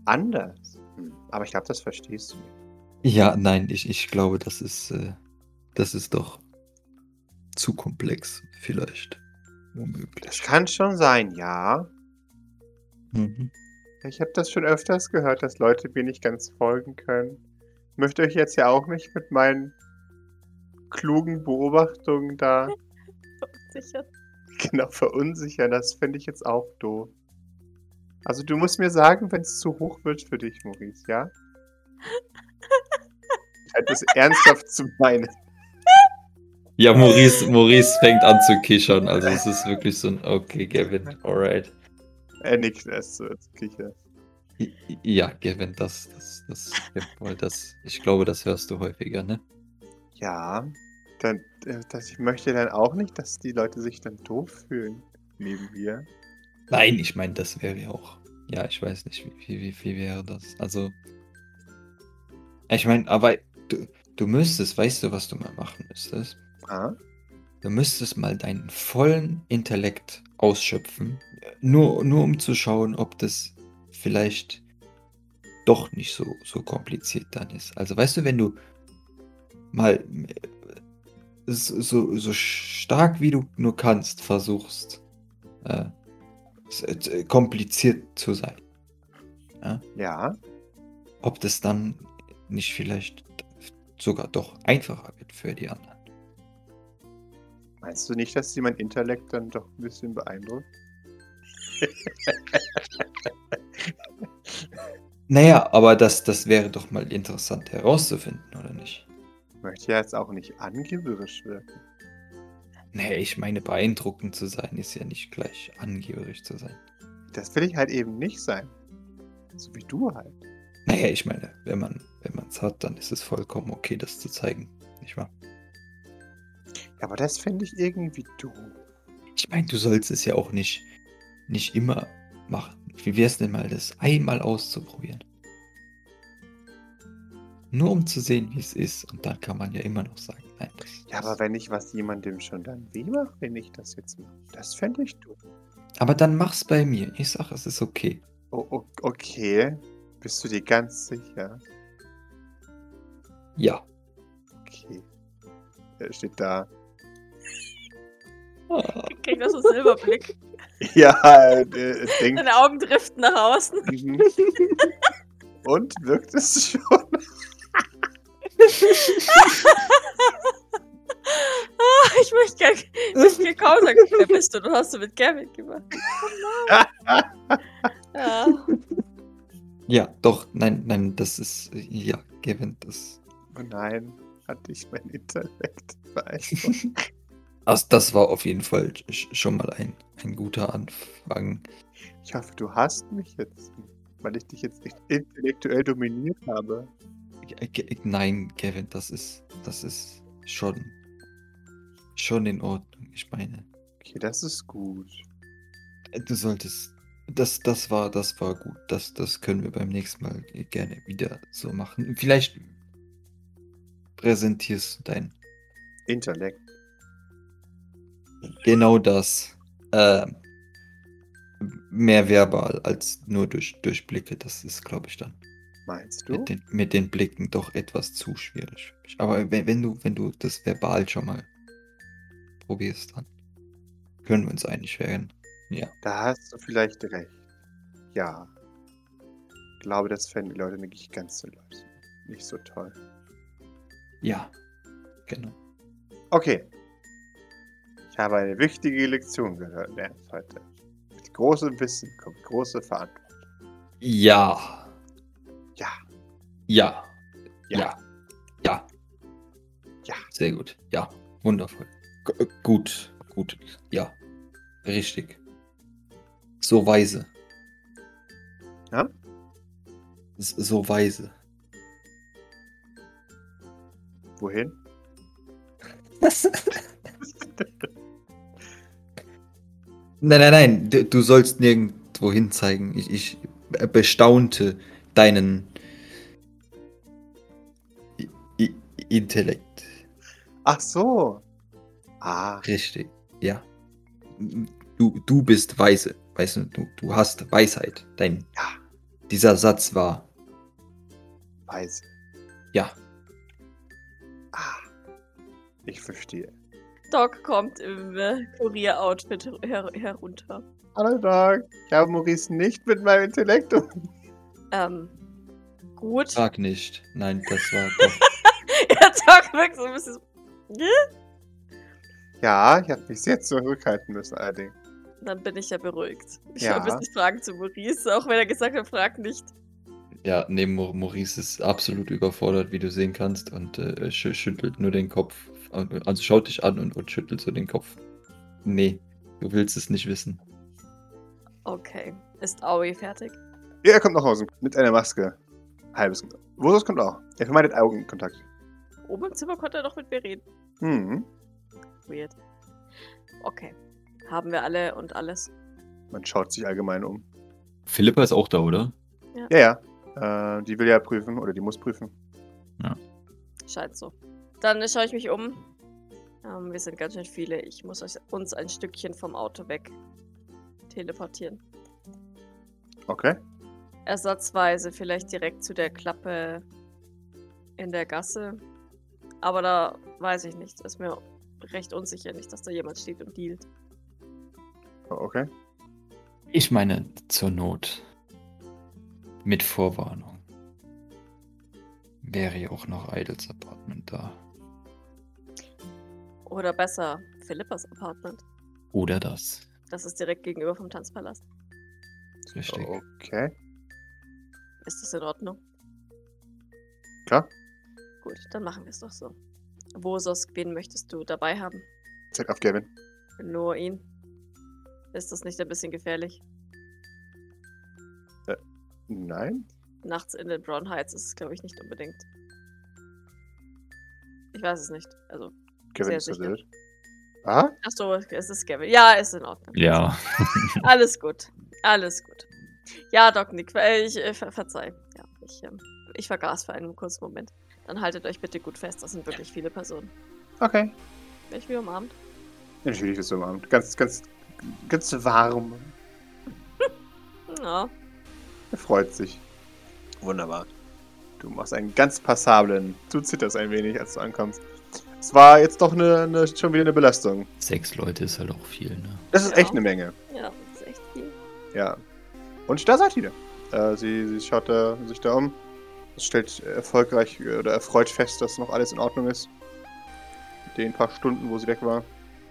anders. Hm. Aber ich glaube, das verstehst du nicht. Ja, nein, ich, ich glaube, das ist, äh, das ist doch zu komplex, vielleicht. Das Womöglich. kann schon sein, ja. Mhm. Ich habe das schon öfters gehört, dass Leute mir nicht ganz folgen können. Ich möchte euch jetzt ja auch nicht mit meinen klugen Beobachtungen da Sicher. genau verunsichern. Das fände ich jetzt auch doof. Also du musst mir sagen, wenn es zu hoch wird für dich, Maurice, ja? Ich halte das ernsthaft zu meinen. Ja, Maurice, Maurice fängt an zu kichern. Also es ist wirklich so ein, okay, Gavin, alright. Er nickt erst so als Kicher. Ja, Gavin, das, das, das, das, ich glaube, das hörst du häufiger, ne? Ja, dann, äh, das, ich möchte dann auch nicht, dass die Leute sich dann doof fühlen neben mir. Nein, ich meine, das wäre ja auch. Ja, ich weiß nicht, wie, wie, wie viel wäre das. Also. Ich meine, aber du, du müsstest, weißt du, was du mal machen müsstest? Ah, Du müsstest mal deinen vollen Intellekt ausschöpfen, nur, nur um zu schauen, ob das vielleicht doch nicht so, so kompliziert dann ist. Also weißt du, wenn du mal äh, so, so, stark wie du nur kannst versuchst, äh, s- äh, kompliziert zu sein, ja. ob das dann nicht vielleicht sogar doch einfacher wird für die anderen. Meinst du nicht, dass sie mein Intellekt dann doch ein bisschen beeindruckt? Naja, aber das, das wäre doch mal interessant herauszufinden, oder nicht? Möchte ja jetzt auch nicht angeberisch wirken. Nee, ich meine, beeindruckend zu sein ist ja nicht gleich angeberisch zu sein. Das will ich halt eben nicht sein. So wie du halt. Naja, ich meine, wenn man wenn man es hat, dann ist es vollkommen okay, das zu zeigen, nicht wahr? Ja, aber das finde ich irgendwie doof. Ich meine, du sollst es ja auch nicht nicht immer machen. Wie wär's denn mal, das einmal auszuprobieren? Nur um zu sehen, wie es ist, und dann kann man ja immer noch sagen, nein. Das, Ja, aber wenn ich was jemandem schon dann weh mache, wenn ich das jetzt mache, das fände ich doof. aber dann mach's bei mir. Ich sag, es ist okay. Oh, oh, okay. Bist du dir ganz sicher? Ja. Okay. Er steht da. Kriegt noch so einen Silberblick. Ja, er denkt. Deine Augen driften nach außen. Mhm. Und wirkt es schon? Ah, ich möchte gerne ich möchte kaum sagen, wer bist du? Du hast du mit Gavin gemacht. Ja. Ja, doch, nein, nein, das ist, ja, Kevin, das, Oh nein, hatte ich mein Intellekt beeindruckt. also das war auf jeden Fall sch- schon mal ein, ein guter Anfang. Ich hoffe, du hast mich jetzt, weil ich dich jetzt nicht intellektuell dominiert habe. Äh, Nein, Kevin, das ist, das ist schon, schon in Ordnung. Ich meine, Okay, das ist gut. äh, du solltest, das, das war, das war gut. Das, das können wir beim nächsten Mal gerne wieder so machen. Vielleicht präsentierst du dein, Intellekt. genau das. Äh, mehr verbal als nur durch, durch Blicke. Das ist, glaube ich, dann Meinst du? mit den, mit den Blicken doch etwas zu schwierig. Aber wenn, wenn, du, wenn du das verbal schon mal probierst, dann können wir uns einig werden. Ja. Da hast du vielleicht recht. Ja. Ich glaube, das fänden die Leute nicht ganz so Leute. Nicht so toll. Ja. Genau. Okay. Ich habe eine wichtige Lektion gelernt heute. Mit großem Wissen kommt große Verantwortung. Ja. Ja. Ja. Ja. Ja. Ja. Sehr gut. Ja. Wundervoll. G äh, gut. Gut. Ja. Richtig. So weise. Ja? So weise. Wohin? Nein, nein, nein. Du, du sollst nirgendwo hin zeigen. Ich, ich bestaunte deinen Intellekt. Ach so. Ah, Richtig. Ja. Du, du bist weise. Weißt du, du, du hast Weisheit. Dein, Ja. Dieser Satz war, weise. ja. Ah. Ich verstehe. Doc kommt im äh, Kurier-Outfit her herunter. Hallo Doc. Ich habe Maurice nicht mit meinem Intellekt um. Ähm, gut. Sag nicht. Nein, das war Doc wirkt so ein bisschen so, Ja, ich habe mich sehr zurückhalten müssen allerdings. Dann bin ich ja beruhigt. Ich Ja. habe jetzt nicht Fragen zu Maurice, auch wenn er gesagt hat, frag nicht. Ja, neben Mau- Maurice ist absolut überfordert, wie du sehen kannst, und äh, schü schüttelt nur den Kopf. Also schaut dich an und, und schüttelt so den Kopf. Nee, du willst es nicht wissen. Okay. Ist Aoi fertig? Ja, er kommt nach Hause mit einer Maske. Halbes. Wosus kommt auch. Er vermeidet Augenkontakt. Oben im Zimmer konnte er doch mit mir reden. Hm. Weird. Okay. Haben wir alle und alles. Man schaut sich allgemein um. Philippa ist auch da, oder? Ja, ja. Äh, die will ja prüfen oder die muss prüfen. Scheint so. Dann schaue ich mich um. Ähm, wir sind ganz schön viele. Ich muss euch, uns ein Stückchen vom Auto weg teleportieren. Okay. Ersatzweise vielleicht direkt zu der Klappe in der Gasse. Aber da weiß ich nicht. Ist mir recht unsicher nicht, dass da jemand steht und dealt. Oh, Okay. Ich meine, zur Not. Mit Vorwarnung. Wäre ja auch noch Idols Apartment da. Oder besser, Philippas Apartment. Oder das. Das ist direkt gegenüber vom Tanzpalast. Richtig. Okay. Ist das in Ordnung? Klar. Gut, dann machen wir es doch so. Wosos, wen möchtest du dabei haben? Zeig auf Gavin. Nur ihn. Ist das nicht ein bisschen gefährlich? Nein? Nachts in den Brown Heights ist es, glaube ich, nicht unbedingt. Ich weiß es nicht. Also, Gavin Sehr ist sicher. verwirrt. Aha. achso, es ist Gavin. Ja, ist in Ordnung. Ja. Alles gut. Alles gut. Ja, Doc Nick, äh, ich äh, ver verzeih. Ja, ich, ähm, ich vergaß für einen kurzen Moment. Dann haltet euch bitte gut fest, das sind wirklich viele Personen. Okay. Wäre ich wie umarmt? Natürlich ist es am Abend. Ganz, ganz, ganz warm. Ja. Er freut sich. Wunderbar. Du machst einen ganz passablen. Du zitterst ein wenig, als du ankommst. Es war jetzt doch eine, eine, schon wieder eine Belastung. Sechs Leute ist halt auch viel, ne? Das ist Ja. echt eine Menge. Ja, das ist echt viel. Ja. Und da seid ihr. Äh, sie, sie schaut da, sich da um. Stellt erfolgreich oder erfreut fest, dass noch alles in Ordnung ist. Mit den paar Stunden, wo sie weg war.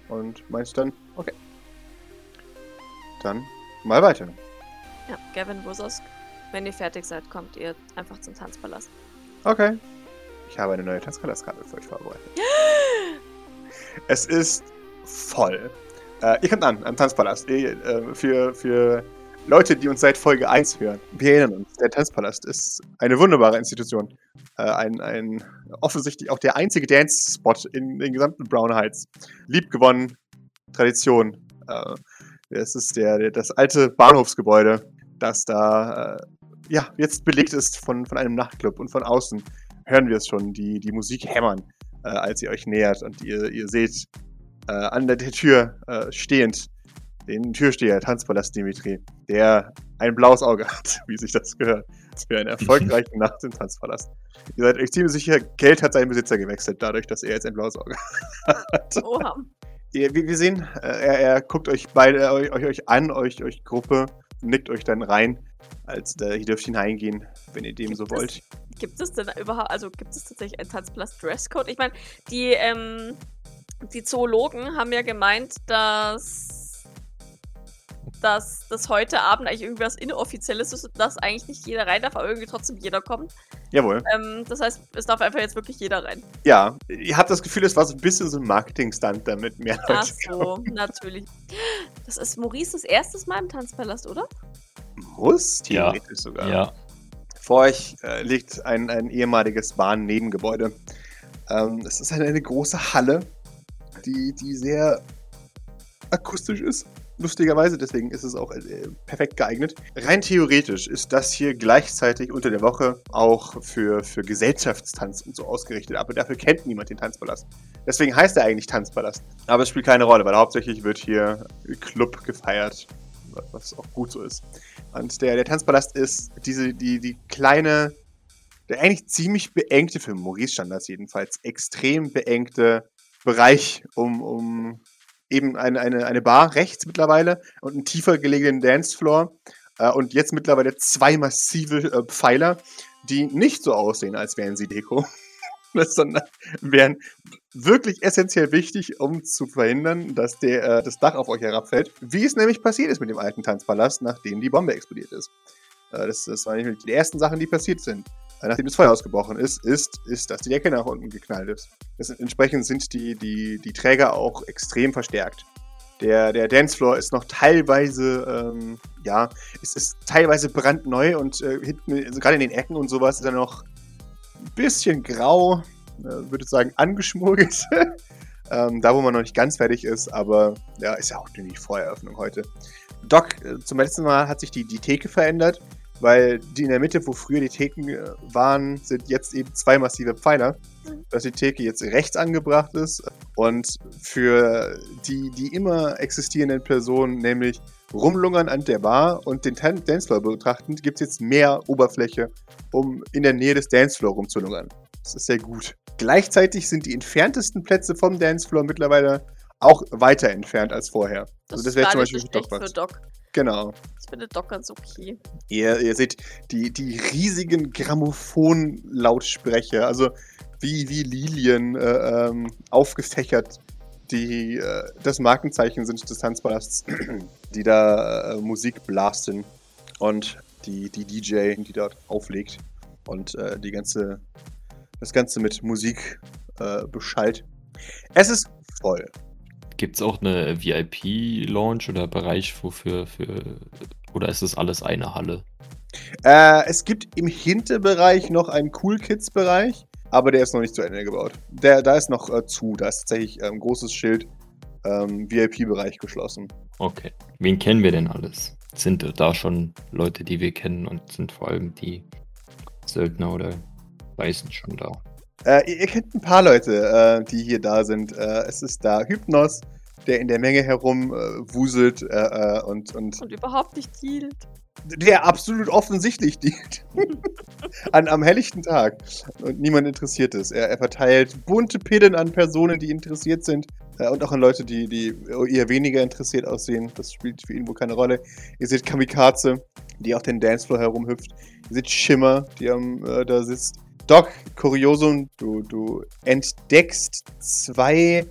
Und meinst dann, okay. Dann mal weiter. Ja, Gavin Wosos, wenn ihr fertig seid, kommt ihr einfach zum Tanzpalast. Okay. Ich habe eine neue Tanzpalastkarte für euch vorbereitet. Es ist voll. Äh, ihr kommt an, am Tanzpalast. Ihr, äh, für, für Leute, die uns seit Folge 1 hören, wir erinnern uns, der Tanzpalast ist eine wunderbare Institution. Äh, ein, ein offensichtlich auch der einzige Dance-Spot in den gesamten Brown Heights. Liebgewonnen, Tradition. Äh, es ist der, der, das alte Bahnhofsgebäude, das da äh, ja, jetzt belegt ist von, von einem Nachtclub und von außen hören wir es schon, die, die Musik hämmern, äh, als ihr euch nähert und ihr, ihr seht äh, an der, der Tür äh, stehend den Türsteher, Tanzpalast Dimitri, der ein blaues Auge hat, wie sich das gehört, für eine erfolgreiche Nacht im Tanzpalast. Ihr seid euch ziemlich sicher, Geld hat seinen Besitzer gewechselt, dadurch, dass er jetzt ein blaues Auge hat. Oha. Ihr, wir, sehen, äh, er, er guckt euch beide euch, euch, an, euch, euch Gruppe, nickt euch dann rein, als äh, ihr dürft hineingehen, wenn ihr dem Gibt so es- wollt. Gibt es denn überhaupt, also gibt es tatsächlich einen Tanzplatz Dresscode? Ich meine, die, ähm, die Zoologen haben ja gemeint, dass, dass das heute Abend eigentlich irgendwas Inoffizielles ist und dass eigentlich nicht jeder rein darf, aber irgendwie trotzdem jeder kommt. Jawohl. Ähm, das heißt, es darf einfach jetzt wirklich jeder rein. Ja, ihr habt das Gefühl, es war so ein bisschen so ein Marketing-Stunt, damit mehr Leute Ach so, natürlich. Das ist Maurices erstes Mal im Tanzpalast, oder? Muss, Ja. theoretisch sogar. Ja. Vor euch äh, liegt ein, ein ehemaliges Bahnnebengebäude. Ähm, es ist eine, eine große Halle, die, die sehr akustisch ist. Lustigerweise, deswegen ist es auch äh, perfekt geeignet. Rein theoretisch ist das hier gleichzeitig unter der Woche auch für, für Gesellschaftstanz und so ausgerichtet. Aber dafür kennt niemand den Tanzpalast. Deswegen heißt er eigentlich Tanzpalast. Aber es spielt keine Rolle, weil hauptsächlich wird hier Club gefeiert, was auch gut so ist. Und der, der Tanzpalast ist diese, die, die kleine, der eigentlich ziemlich beengte, für Maurice-Standards jedenfalls, extrem beengte Bereich um, um eben eine, eine, eine Bar rechts mittlerweile und einen tiefer gelegenen Dancefloor. Äh, und jetzt mittlerweile zwei massive äh, Pfeiler, die nicht so aussehen, als wären sie Deko, sondern wären wirklich essentiell wichtig, um zu verhindern, dass der, äh, das Dach auf euch herabfällt. Wie es nämlich passiert ist mit dem alten Tanzpalast, nachdem die Bombe explodiert ist. Äh, das, das waren nämlich die ersten Sachen, die passiert sind. Nachdem das Feuer ausgebrochen ist, ist, ist, dass die Decke nach unten geknallt ist. Das, entsprechend sind die, die, die Träger auch extrem verstärkt. Der, der Dancefloor ist noch teilweise, ähm, ja, es ist teilweise brandneu und äh, hinten, also gerade in den Ecken und sowas, ist er noch ein bisschen grau, äh, würde ich sagen, angeschmuggelt. ähm, da, wo man noch nicht ganz fertig ist, aber ja, ist ja auch die Voreröffnung heute. Doc, äh, zum letzten Mal hat sich die, die Theke verändert, weil die in der Mitte, wo früher die Theken äh, waren, sind jetzt eben zwei massive Pfeiler, Mhm. dass die Theke jetzt rechts angebracht ist und für die, die immer existierenden Personen, nämlich rumlungern an der Bar und den Dancefloor betrachten, gibt es jetzt mehr Oberfläche, um in der Nähe des Dancefloor rumzulungern. Das ist sehr gut. Gleichzeitig sind die entferntesten Plätze vom Dancefloor mittlerweile auch weiter entfernt als vorher. Das, also das wäre zum Beispiel für Doc für was. Doc. Genau. Das findet Doc ganz okay. Ihr, ihr seht die, die riesigen Grammophon-Lautsprecher, also wie, wie Lilien äh, ähm, aufgefächert, die äh, das Markenzeichen sind des Tanzpalasts, die da äh, Musik blasten und die, die DJ, die dort auflegt und äh, die ganze, das Ganze mit Musik äh, beschallt. Es ist voll. Gibt es auch eine VIP-Lounge oder Bereich, wofür für. Oder ist das alles eine Halle? Äh, es gibt im Hinterbereich noch einen Cool Kids-Bereich, aber der ist noch nicht zu Ende gebaut. Der, da ist noch äh, zu, da ist tatsächlich ein großes Schild ähm, VIP-Bereich geschlossen. Okay. Wen kennen wir denn alles? Sind da schon Leute, die wir kennen und sind vor allem die Söldner oder Weißen schon da? Äh, ihr, ihr kennt ein paar Leute, äh, die hier da sind. Äh, es ist da Hypnos, der in der Menge herum äh, äh, und, und Und überhaupt nicht hielt. der absolut offensichtlich dient. an, am helllichten Tag. Und niemand interessiert ist. Er, er verteilt bunte Pillen an Personen, die interessiert sind. Äh, und auch an Leute, die, die eher weniger interessiert aussehen. Das spielt für ihn wohl keine Rolle. Ihr seht Kamikaze, die auf den Dancefloor herumhüpft. Ihr seht Schimmer, die am, da sitzt. Doc, Kuriosum, du, du entdeckst zwei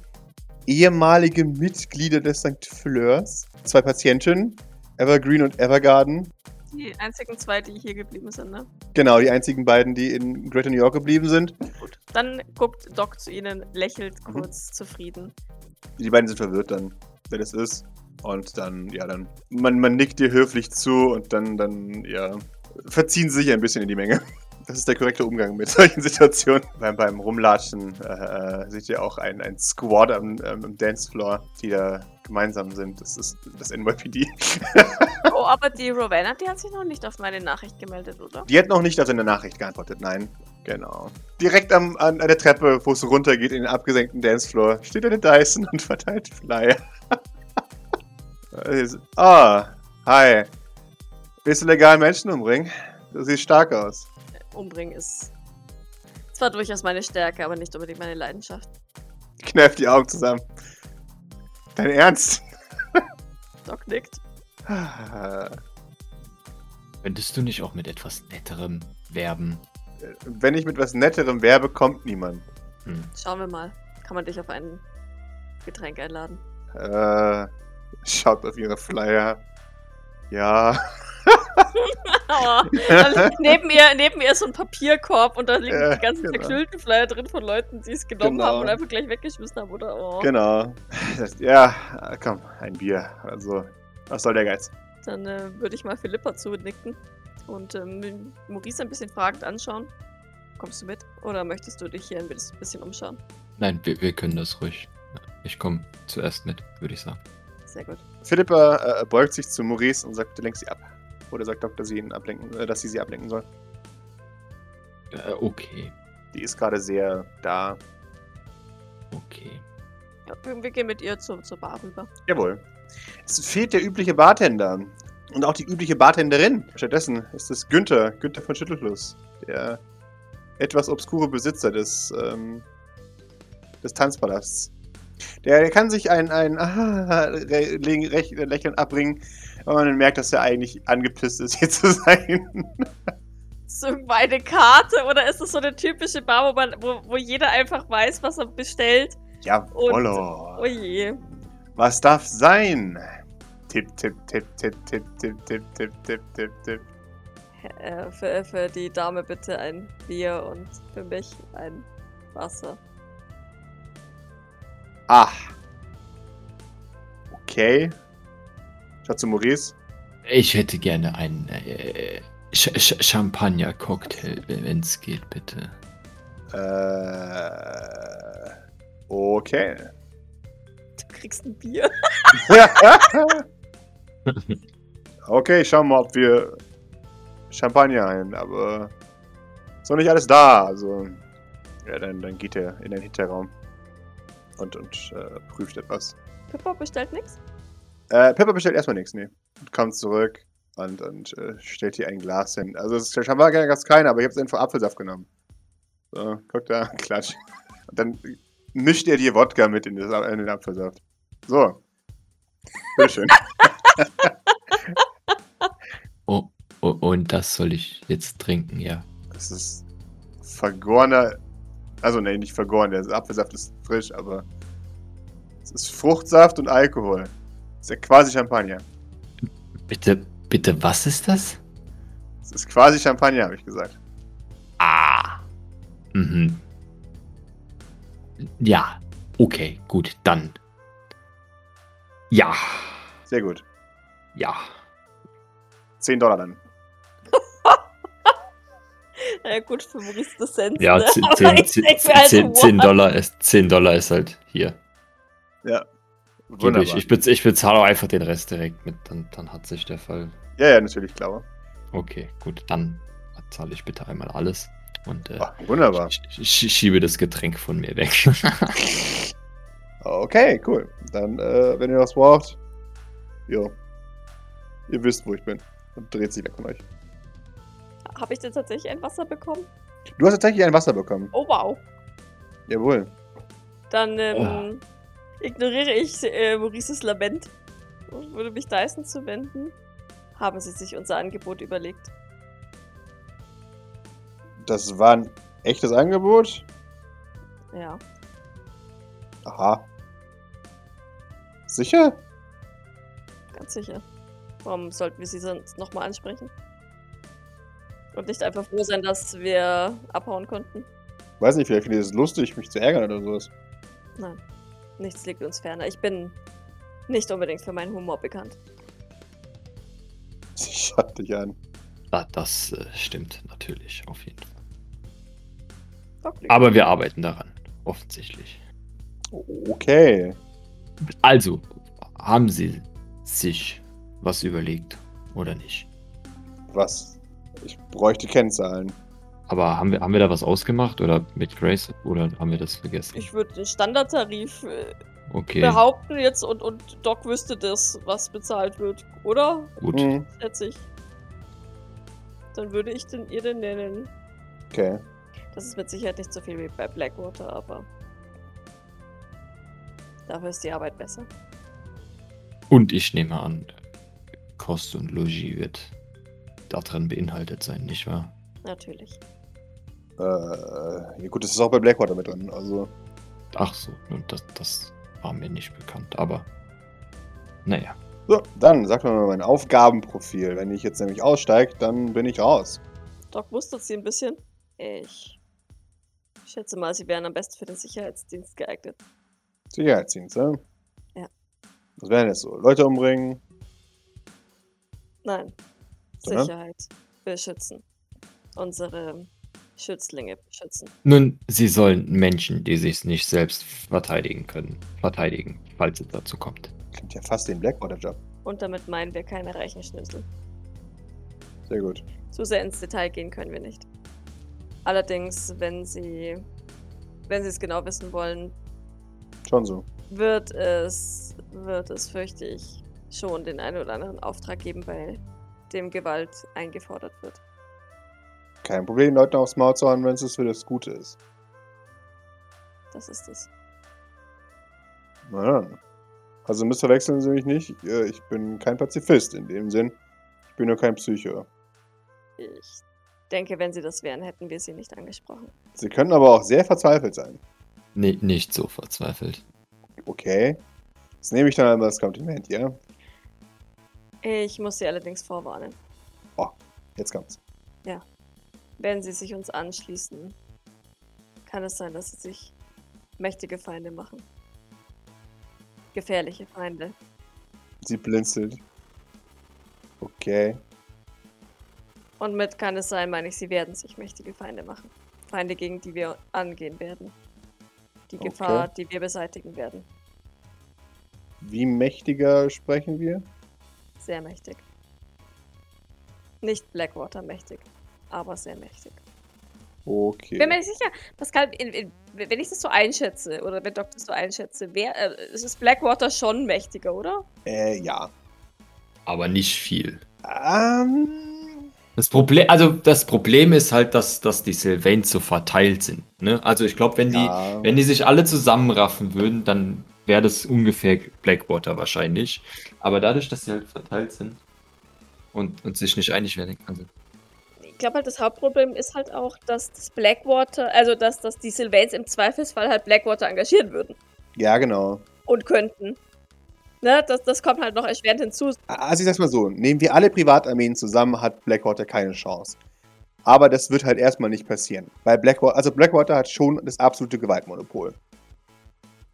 ehemalige Mitglieder des St. Fleurs. Zwei Patientinnen, Evergreen und Evergarden. Die einzigen zwei, die hier geblieben sind, ne? Genau, die einzigen beiden, die in Greater New York geblieben sind. Gut. Dann guckt Doc zu ihnen, lächelt Mhm. kurz zufrieden. Die beiden sind verwirrt dann, wer das ist. Und dann, ja, dann, man, man nickt dir höflich zu und dann, dann, ja, verziehen sie sich ein bisschen in die Menge. Das ist der korrekte Umgang mit solchen Situationen. Beim, beim Rumlatschen äh, äh, seht ihr auch ein, ein Squad am, ähm, am Dancefloor, die da gemeinsam sind. Das ist das NYPD. Oh, aber die Rowena, die hat sich noch nicht auf meine Nachricht gemeldet, oder? Die hat noch nicht auf deine Nachricht geantwortet, nein. Genau. Direkt am, an, an der Treppe, wo es runtergeht in den abgesenkten Dancefloor, steht eine Dyson und verteilt Flyer. Äh, Ah, hi. Willst du legal Menschen umbringen? Du siehst stark aus. Umbringen ist zwar durchaus meine Stärke, aber nicht unbedingt meine Leidenschaft. Kneift die Augen zusammen. Dein Ernst? Doc nickt. Ah, Könntest du nicht auch mit etwas Netterem werben? Wenn ich mit was Netterem werbe, kommt niemand. Hm. Schauen wir mal. Kann man dich auf ein Getränk einladen? Äh, schaut auf ihre Flyer. Ja. Also, neben, ihr, neben ihr ist so ein Papierkorb und da liegen Ja, die ganzen genau. verkühlten Flyer drin von Leuten, die es genommen Genau. haben und einfach gleich weggeschmissen haben, oder? Oh. Genau. Ja, komm, ein Bier. Also, was soll der Geiz? Dann äh, würde ich mal Philippa zunicken und ähm, Maurice ein bisschen fragend anschauen. Kommst du mit? Oder möchtest du dich hier ein bis- bisschen umschauen? Nein, wir, wir können das ruhig. Ich komme zuerst mit, würde ich sagen. Sehr gut. Philippa äh, beugt sich zu Maurice und sagt, bitte lenk sie ab. Oder sagt dass sie ihn ablenken, äh, dass sie sie ablenken soll. Äh, okay, Die ist gerade sehr da. okay. Ja, wir, wir gehen mit ihr zur, zur Bar rüber. Jawohl. Es fehlt der übliche Bartender. Und auch die übliche Bartenderin. Stattdessen ist es Günther, Günther von Schüttelfluss. Der etwas obskure Besitzer des, ähm, des Tanzpalasts. Der, der kann sich ein, ein ah, Lächeln abbringen, weil man merkt, dass er eigentlich angepisst ist, hier zu sein. Ist irgendwo eine Karte oder ist es so eine typische Bar, wo, man, wo, wo jeder einfach weiß, was er bestellt? Ja, Wollo. Oh je. Was darf sein? Tipp, tipp, tipp, tipp, tipp, tipp, tipp, tipp, tipp, tipp, tipp. Äh, für, für die Dame bitte ein Bier und für mich ein Wasser. Ah. Okay. Schaut zu Maurice. Ich hätte gerne einen äh, Ch Ch Champagner-Cocktail, wenn es geht, bitte. Äh. Okay. Du kriegst ein Bier. okay, schauen wir mal, ob wir Champagner ein, aber ist noch nicht alles da. Also, ja, dann, dann geht er in den Hinterraum und, und äh, prüft etwas. Pippa bestellt nichts? Äh, Pepper bestellt erstmal nichts, nee. Und kommt zurück und, und äh, stellt hier ein Glas hin. Also, es ist Champagner gab es keine, aber ich habe es einfach Apfelsaft genommen. So, guck da, klatsch. Und dann mischt er dir Wodka mit in, das, in den Apfelsaft. So. Bitteschön. Oh, oh, und das soll ich jetzt trinken, ja. Das ist vergorener. Also, nee, nicht vergoren. Der Apfelsaft ist frisch, aber. Es ist Fruchtsaft und Alkohol. Das ist ja quasi Champagner. Bitte, bitte, was ist das? Es ist quasi Champagner, habe ich gesagt. Ah. Mhm. Ja, okay, gut, dann. Ja, Sehr gut. ja. 10 Dollar dann. Ja gut, für Maurice das Cent. Ja, ne? 10, Aber 10, ich 10, denk mir halt, 10, 10 what? Dollar ist, 10 Dollar ist halt hier. Ja. Wunderbar. ich, ich, bez, ich bezahle auch einfach den Rest direkt mit, dann, dann hat sich der Fall. Ja, ja, natürlich, klar. Okay, gut, dann zahle ich bitte einmal alles und äh, Ah, wunderbar. sch sch schiebe das Getränk von mir weg. Okay, cool. Dann, äh, wenn ihr was braucht, jo. Ihr wisst, wo ich bin. Und dreht sich weg von euch. Habe ich denn tatsächlich ein Wasser bekommen? Du hast tatsächlich ein Wasser bekommen. Oh wow. Jawohl. Dann ähm, ignoriere ich äh, Maurices Lament und würde mich Dyson zuwenden. Haben Sie sich unser Angebot überlegt? Das war ein echtes Angebot? Ja. Aha. Sicher? Ganz sicher. Warum sollten wir sie sonst nochmal ansprechen? Und nicht einfach froh sein, dass wir abhauen konnten? Weiß nicht, vielleicht findet ihr es lustig, mich zu ärgern oder sowas. Nein. Nichts liegt uns ferner. Ich bin nicht unbedingt für meinen Humor bekannt. Sie schaut dich an. Ah, das äh, stimmt natürlich, auf jeden Fall. Lügt. Aber wir arbeiten daran, offensichtlich. Okay. Also, haben Sie sich was überlegt oder nicht? Was? Ich bräuchte Kennzahlen. Aber haben wir, haben wir da was ausgemacht oder mit Grace oder haben wir das vergessen? Ich würde den Standardtarif äh, Okay, behaupten jetzt und, und Doc wüsste das, was bezahlt wird, oder? gut. Mhm. Schätze ich. Dann würde ich den ihr den nennen. Okay. Das ist mit Sicherheit nicht so viel wie bei Blackwater, aber dafür ist die Arbeit besser. Und ich nehme an, Kost und Logis wird darin beinhaltet sein, nicht wahr? Natürlich. Äh, ja gut, das ist auch bei Blackwater mit drin. Also, Ach so, nun, das, das war mir nicht bekannt, aber naja. so, dann sag mir mal mein Aufgabenprofil. Wenn ich jetzt nämlich aussteige, dann bin ich raus. Doc mustert sie ein bisschen. Ich schätze mal, sie wären am besten für den Sicherheitsdienst geeignet. Sicherheitsdienst, ne? Ja. Was wären jetzt so? Leute umbringen? Nein. Sondern? Sicherheit. Beschützen. Unsere Schützlinge beschützen. Nun, sie sollen Menschen, die sich nicht selbst verteidigen können, verteidigen, falls es dazu kommt. Klingt ja fast den Blackwater-Job. Und damit meinen wir keine reichen Schnitzel. Sehr gut. Zu sehr ins Detail gehen können wir nicht. Allerdings, wenn Sie, wenn Sie es genau wissen wollen, Schon so. wird es, wird es, fürchte ich, schon den einen oder anderen Auftrag geben, bei dem Gewalt eingefordert wird. Kein Problem, Leuten aufs Maul zu hauen, wenn es für das Gute ist. Das ist es. Na dann. Also missverwechseln Sie mich nicht. Äh, Ich bin kein Pazifist in dem Sinn. Ich bin nur kein Psycho. Ich denke, wenn Sie das wären, hätten wir Sie nicht angesprochen. Sie können aber auch sehr verzweifelt sein. Nee, nicht so verzweifelt. Okay. Das nehme ich dann einmal als Kompliment, ja? Ich muss Sie allerdings vorwarnen. Jetzt kommt's. Wenn Sie sich uns anschließen, kann es sein, dass Sie sich mächtige Feinde machen. Gefährliche Feinde. Sie blinzelt. Okay. Und mit kann es sein, meine ich, Sie werden sich mächtige Feinde machen. Feinde, gegen die wir angehen werden. Die Okay. Gefahr, die wir beseitigen werden. Wie mächtiger sprechen wir? Sehr mächtig. Nicht Blackwater mächtig, aber sehr mächtig. Okay. Bin mir nicht sicher, Pascal, in, in, wenn ich das so einschätze, oder wenn Doc das so einschätze, wer, äh, ist Blackwater schon mächtiger, oder? Äh, ja. Aber nicht viel. Ähm. Das Problem, also das Problem ist halt, dass, dass die Sylvains so verteilt sind. Ne? Also ich glaube, wenn die, Ja. wenn die sich alle zusammenraffen würden, dann wäre das ungefähr Blackwater wahrscheinlich. Aber dadurch, dass sie halt verteilt sind und, und sich nicht einig werden, also Ich glaube halt, das Hauptproblem ist halt auch, dass das Blackwater, also dass, dass die Sylvains im Zweifelsfall halt Blackwater engagieren würden Ja, genau. und könnten. Ne, das, das kommt halt noch erschwerend hinzu. Also ich sag's mal so, nehmen wir alle Privatarmeen zusammen, hat Blackwater keine Chance. Aber das wird halt erstmal nicht passieren. Weil Blackwater, also Blackwater hat schon das absolute Gewaltmonopol.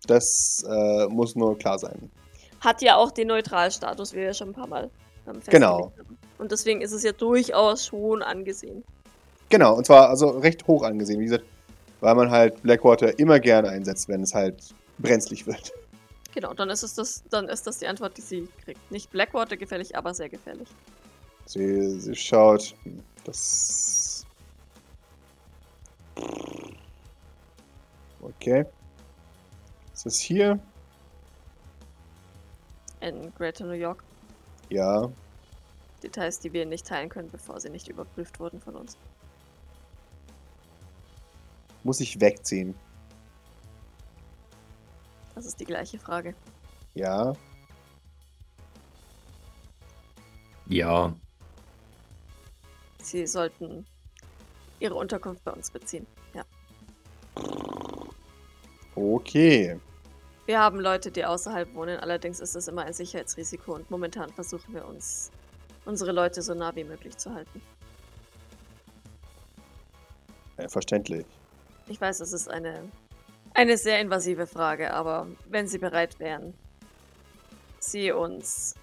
Das äh, muss nur klar sein. Hat ja auch den Neutralstatus, wie wir schon ein paar Mal Genau. haben. Und deswegen ist es ja durchaus schon angesehen. Genau, und zwar also recht hoch angesehen, wie gesagt, weil man halt Blackwater immer gerne einsetzt, wenn es halt brenzlig wird. Genau, dann ist es das, dann ist das die Antwort, die sie kriegt. Nicht Blackwater gefährlich, aber sehr gefährlich. Sie, sie schaut, das. Okay. Ist das hier? In Greater New York. Ja. Details, die wir nicht teilen können, bevor sie nicht überprüft wurden von uns. Muss ich wegziehen? Das ist die gleiche Frage. Ja. ja, Sie sollten ihre Unterkunft bei uns beziehen. Ja. Okay. Wir haben Leute, die außerhalb wohnen, allerdings ist es immer ein Sicherheitsrisiko und momentan versuchen wir uns, unsere Leute so nah wie möglich zu halten. Ja, verständlich. Ich weiß, es ist eine, eine sehr invasive Frage, aber wenn Sie bereit wären, sie uns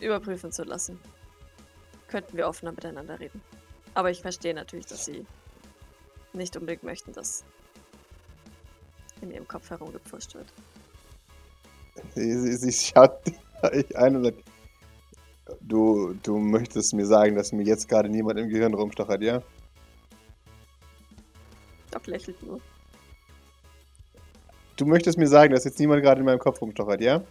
überprüfen zu lassen, könnten wir offener miteinander reden. Aber ich verstehe natürlich, dass Sie nicht unbedingt möchten, dass in Ihrem Kopf herumgepfuscht wird. Sie, sie, sie schaut ein und sagt, du, du möchtest mir sagen, dass mir jetzt gerade niemand im Gehirn rumstochert, ja? Doc lächelt nur. Du möchtest mir sagen, dass jetzt niemand gerade in meinem Kopf rumstochert, ja?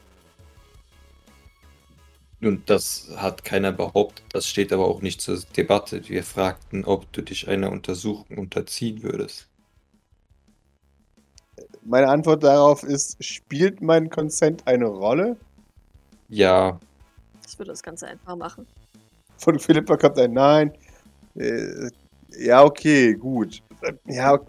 Und das hat keiner behauptet. Das steht aber auch nicht zur Debatte. Wir fragten, ob du dich einer Untersuchung unterziehen würdest. Meine Antwort darauf ist, spielt mein Consent eine Rolle? Ja, Ich würde das Ganze einfach machen. Von Philippa kommt ein Nein. Äh, ja, okay, gut. Äh, Ja, äh,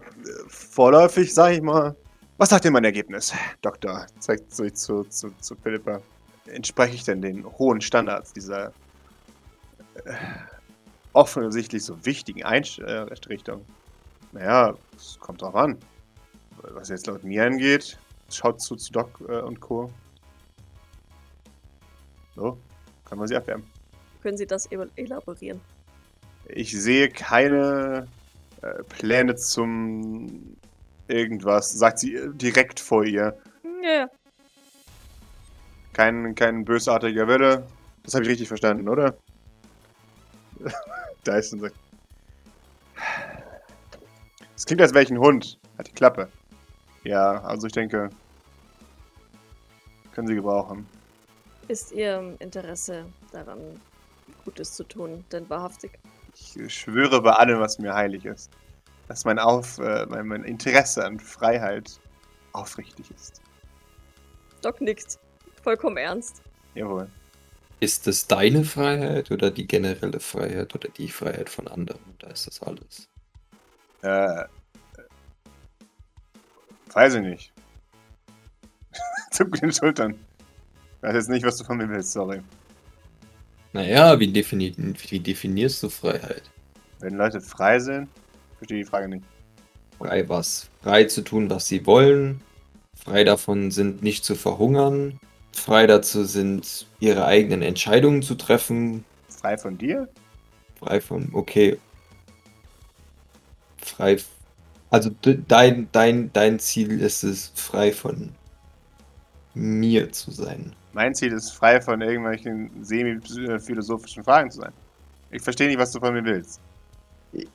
vorläufig sage ich mal. Was sagt denn mein Ergebnis, Doktor? Zeigt sich zu, zu, zu Philippa. Entspreche ich denn den hohen Standards dieser äh, offensichtlich so wichtigen Einrichtung? Naja, es kommt drauf an. Was jetzt laut mir angeht, schaut zu, zu Doc äh, und Co. So, kann man sie abwärmen. Können Sie das el- elaborieren? Ich sehe keine äh, Pläne zum irgendwas, sagt sie äh, direkt vor ihr. Ja, Kein, kein bösartiger Wille. Das habe ich richtig verstanden, oder? Dyson sagt. Es klingt, als wäre ich ein Hund. Hat die Klappe. Ja, also ich denke, können sie gebrauchen. Ist Ihr Interesse daran, Gutes zu tun, denn wahrhaftig? Ich schwöre bei allem, was mir heilig ist, dass mein, Auf, äh, mein, mein Interesse an Freiheit aufrichtig ist. Doc nickt. Vollkommen ernst. Jawohl. ist es deine Freiheit oder die generelle Freiheit oder die Freiheit von anderen? Da ist das alles. Äh, äh, weiß ich nicht. Zuck mit den Schultern. Ich weiß jetzt nicht, was du von mir willst, sorry. Naja, wie, defini wie definierst du Freiheit? Wenn Leute frei sind, verstehe die Frage nicht. Frei was? Frei zu tun, was sie wollen. Frei davon sind, nicht zu verhungern. Frei dazu sind, ihre eigenen Entscheidungen zu treffen. Frei von dir? Frei von, okay. Frei. Also de- dein, dein, dein Ziel ist es, frei von mir zu sein. Mein Ziel ist, frei von irgendwelchen semi-philosophischen Fragen zu sein. Ich verstehe nicht, was du von mir willst.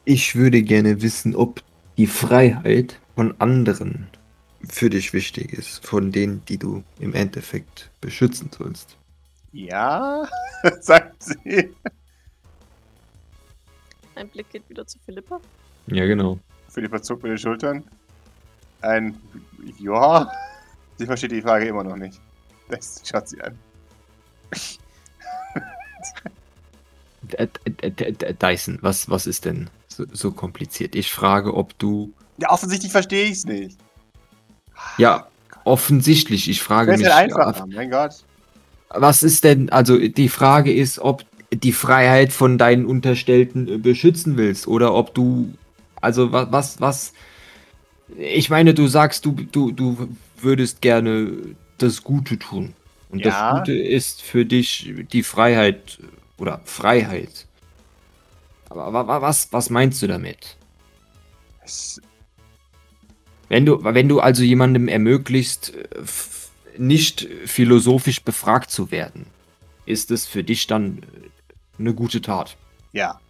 Ich würde gerne wissen, ob die Freiheit von anderen für dich wichtig ist, von denen, die du im Endeffekt beschützen sollst. Ja, sagt sie. Ein Blick geht wieder zu Philippa. Ja, genau. Philippa zuckt mit den Schultern. Ein Ja. Sie versteht die Frage immer noch nicht. Das schaut sie an. D- d- d- Dyson, was, was ist denn so, so kompliziert? Ich frage, ob du. Ja, offensichtlich verstehe ich es nicht. Ja, offensichtlich. Ich frage Das ist mich. einfacher, mein Gott. Was ist denn, also die Frage ist, ob die Freiheit von deinen Unterstellten äh, beschützen willst oder ob du, also was, was, was, ich meine, du sagst, du, du, du würdest gerne das Gute tun. Und Ja. das Gute ist für dich die Freiheit oder Freiheit. Aber wa- wa- was, was meinst du damit? Es- Wenn du, wenn du also jemandem ermöglicht, äh, nicht philosophisch befragt zu werden, ist es für dich dann äh, eine gute Tat. Ja,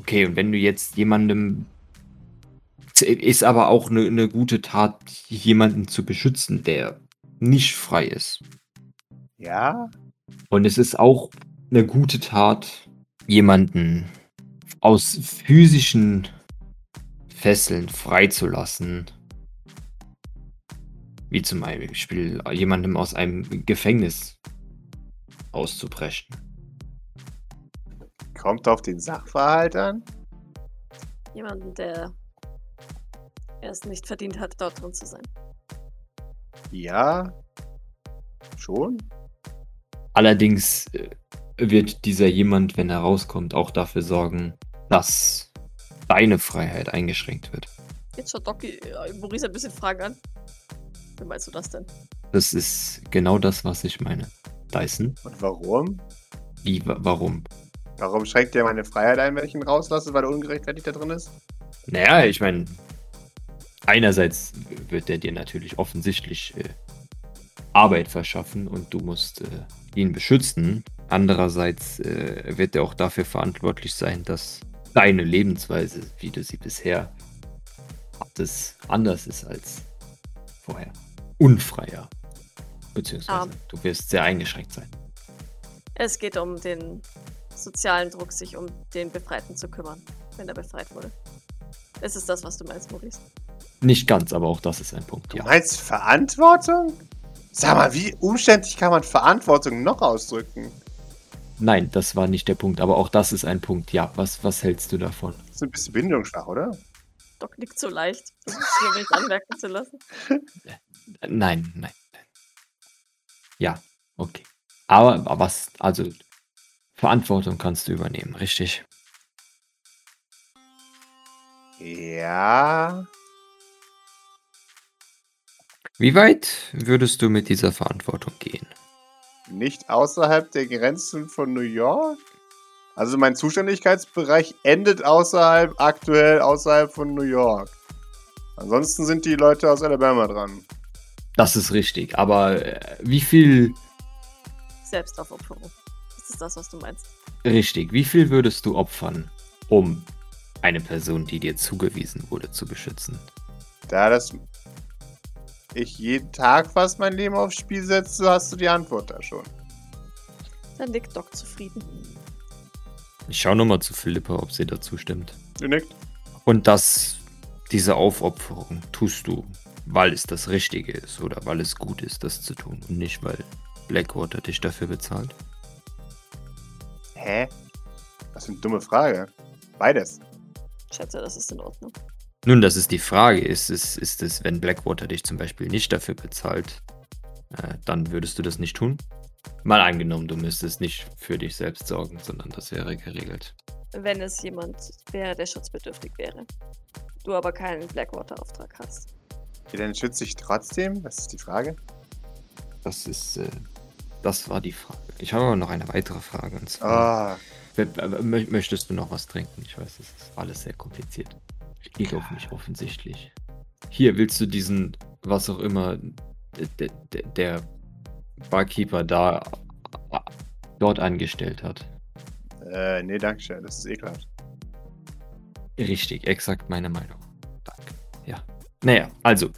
Okay, und wenn du jetzt jemandem ist aber auch eine, eine gute Tat, jemanden zu beschützen, der nicht frei ist. ja, Und es ist auch eine gute Tat, jemanden aus physischen Fesseln freizulassen. Wie zum Beispiel jemandem aus einem Gefängnis auszubrechen. kommt auf den Sachverhalt an. Jemanden, der es nicht verdient hat, dort drin zu sein. Ja, schon. Allerdings äh, wird dieser jemand, wenn er rauskommt, auch dafür sorgen, dass deine Freiheit eingeschränkt wird. Jetzt schaut Doc äh, Maurice ein bisschen Fragen an. Wie meinst du das denn? Das ist genau das, was ich meine. Dyson? Und warum? Wie, wa- warum? Warum schränkt der meine Freiheit ein, wenn ich ihn rauslasse, weil er ungerechtfertigt da drin ist? Naja, ich meine, einerseits wird er dir natürlich offensichtlich äh, Arbeit verschaffen und du musst äh, ihn beschützen. Andererseits äh, wird er auch dafür verantwortlich sein, dass deine Lebensweise, wie du sie bisher hattest, anders ist als vorher. Unfreier. Beziehungsweise Ah. du wirst sehr eingeschränkt sein. Es geht um den sozialen Druck, sich um den Befreiten zu kümmern, wenn er befreit wurde. Ist es das, was du meinst, Maurice? Nicht ganz, aber auch das ist ein Punkt, Du ja. meinst Verantwortung? Sag mal, wie umständlich kann man Verantwortung noch ausdrücken? Nein, das war nicht der Punkt, aber auch das ist ein Punkt, ja. Was, was hältst du davon? Das ist ein bisschen bindungsschwach, oder? Doc nickt so leicht, um es mir nicht anmerken zu lassen. Nein, nein, nein. Ja, okay. Aber was, also Verantwortung kannst du übernehmen, richtig? Ja. Wie weit würdest du mit dieser Verantwortung gehen? Nicht außerhalb der Grenzen von New York? Also mein Zuständigkeitsbereich endet außerhalb, aktuell außerhalb von New York. Ansonsten sind die Leute aus Alabama dran. Das ist richtig, aber äh, wie viel, Selbstaufopferung. Das ist das, was du meinst. richtig, wie viel würdest du opfern, um eine Person, die dir zugewiesen wurde, zu beschützen? Da das ich jeden Tag fast mein Leben aufs Spiel setze, hast du die Antwort da schon. Dann nickt Doc zufrieden. Ich schau nochmal zu Philippa, ob sie dazu stimmt. Du nickt. Und das, diese Aufopferung tust du, weil es das Richtige ist oder weil es gut ist, das zu tun und nicht, weil Blackwater dich dafür bezahlt. Hä? Was für eine dumme Frage. Beides. Ich schätze, das ist in Ordnung. Nun, das ist die Frage. Ist es, ist es, wenn Blackwater dich zum Beispiel nicht dafür bezahlt, äh, dann würdest du das nicht tun? Mal angenommen, du müsstest nicht für dich selbst sorgen, sondern das wäre geregelt. Wenn es jemand wäre, der schutzbedürftig wäre. Du aber keinen Blackwater-Auftrag hast. Ja, dann schütze ich trotzdem? Das ist die Frage. Das ist, äh, das war die Frage. Ich habe aber noch eine weitere Frage. Und zwar, Ah, mö- möchtest du noch was trinken? Ich weiß, es ist alles sehr kompliziert. Geht auf mich offensichtlich. Hier, willst du diesen, was auch immer, der, der, der Barkeeper da dort angestellt hat? äh, nee, danke schön. Das ist ekelhaft. Richtig, exakt meine Meinung. Danke. Ja. Naja, also.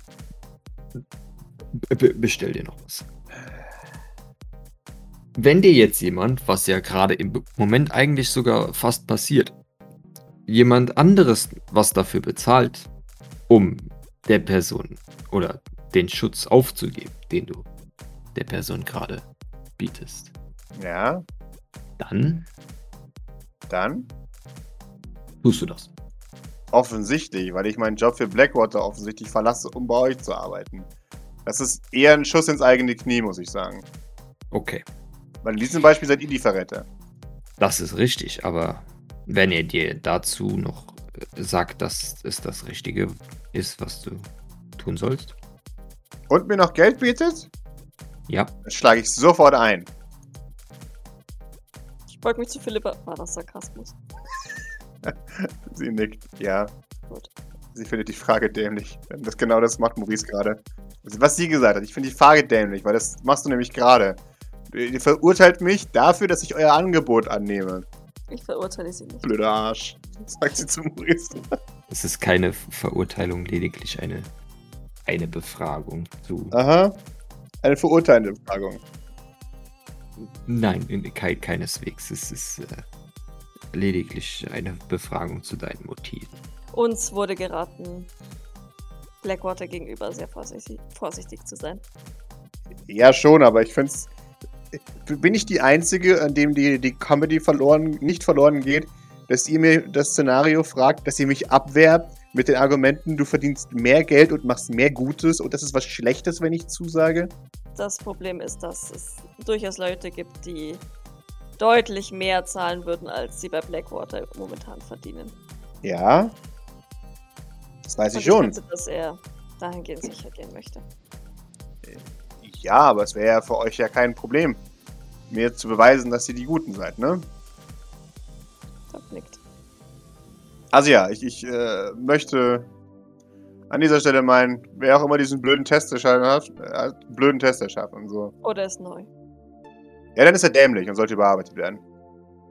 b- bestell dir noch was. Wenn dir jetzt jemand, was ja gerade im Moment eigentlich sogar fast passiert, jemand anderes was dafür bezahlt, um der Person oder den Schutz aufzugeben, den du der Person gerade bietest, Ja, dann dann tust du das. offensichtlich, weil ich meinen Job für Blackwater offensichtlich verlasse, um bei euch zu arbeiten. Das ist eher ein Schuss ins eigene Knie, muss ich sagen. Okay. Weil in diesem Beispiel seid ihr die Verräter. Das ist richtig, aber wenn er dir dazu noch äh, sagt, dass es das Richtige ist, was du tun sollst, Und mir noch Geld bietet, ja, dann schlage ich sofort ein. Ich beug mich zu Philippa. War das Sarkasmus? Sie nickt. Ja. Gut. Sie findet die Frage dämlich. Das genau das macht Maurice gerade. Was sie gesagt hat, ich finde die Frage dämlich, weil das machst du nämlich gerade. Ihr verurteilt mich dafür, dass ich euer Angebot annehme. Ich verurteile sie nicht. Blöder Arsch. Sagt sie zu Maurice. es ist keine Verurteilung, lediglich eine, eine Befragung zu. Aha. Eine verurteilende Befragung. Nein, in- kei- keineswegs. Es ist äh, lediglich eine Befragung zu deinen Motiven. Uns wurde geraten, Blackwater gegenüber sehr vorsichtig, vorsichtig zu sein. Ja, schon, aber ich finde es. Bin ich die Einzige, an dem die, die Comedy verloren, nicht verloren geht, dass ihr mir das Szenario fragt, dass ihr mich abwerbt mit den Argumenten, du verdienst mehr Geld und machst mehr Gutes und das ist was Schlechtes, wenn ich zusage? Das Problem ist, dass es durchaus Leute gibt, die deutlich mehr zahlen würden, als sie bei Blackwater momentan verdienen. Ja. Das weiß Und ich schon. schätze, dass er dahingehend sicher gehen möchte. Ja, aber es wäre ja für euch ja kein Problem, mir zu beweisen, dass ihr die Guten seid, ne? Doc nickt. Also ja, ich, ich äh, möchte an dieser Stelle meinen, wer auch immer diesen blöden Test erschaffen hat, äh, blöden Test erschaffen. So. Oder ist neu. Ja, dann ist er dämlich und sollte überarbeitet werden.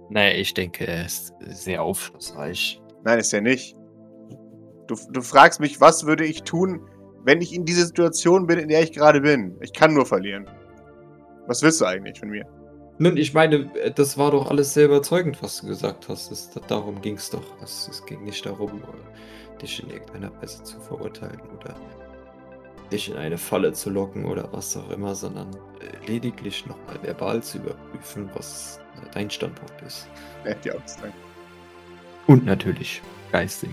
Naja, ich denke, er ist sehr aufschlussreich. Nein, ist er nicht. Du, du fragst mich, was würde ich tun, Wenn ich in dieser Situation bin, in der ich gerade bin, ich kann nur verlieren. Was willst du eigentlich von mir? Nun, ich meine, äh, das war doch alles sehr überzeugend, was du gesagt hast. Das, darum ging es doch. Es, es ging nicht darum, äh, dich in irgendeiner Weise zu verurteilen oder dich in eine Falle zu locken oder was auch immer, sondern äh, lediglich nochmal verbal zu überprüfen, was dein Standpunkt ist. Ja, die Und natürlich geistig.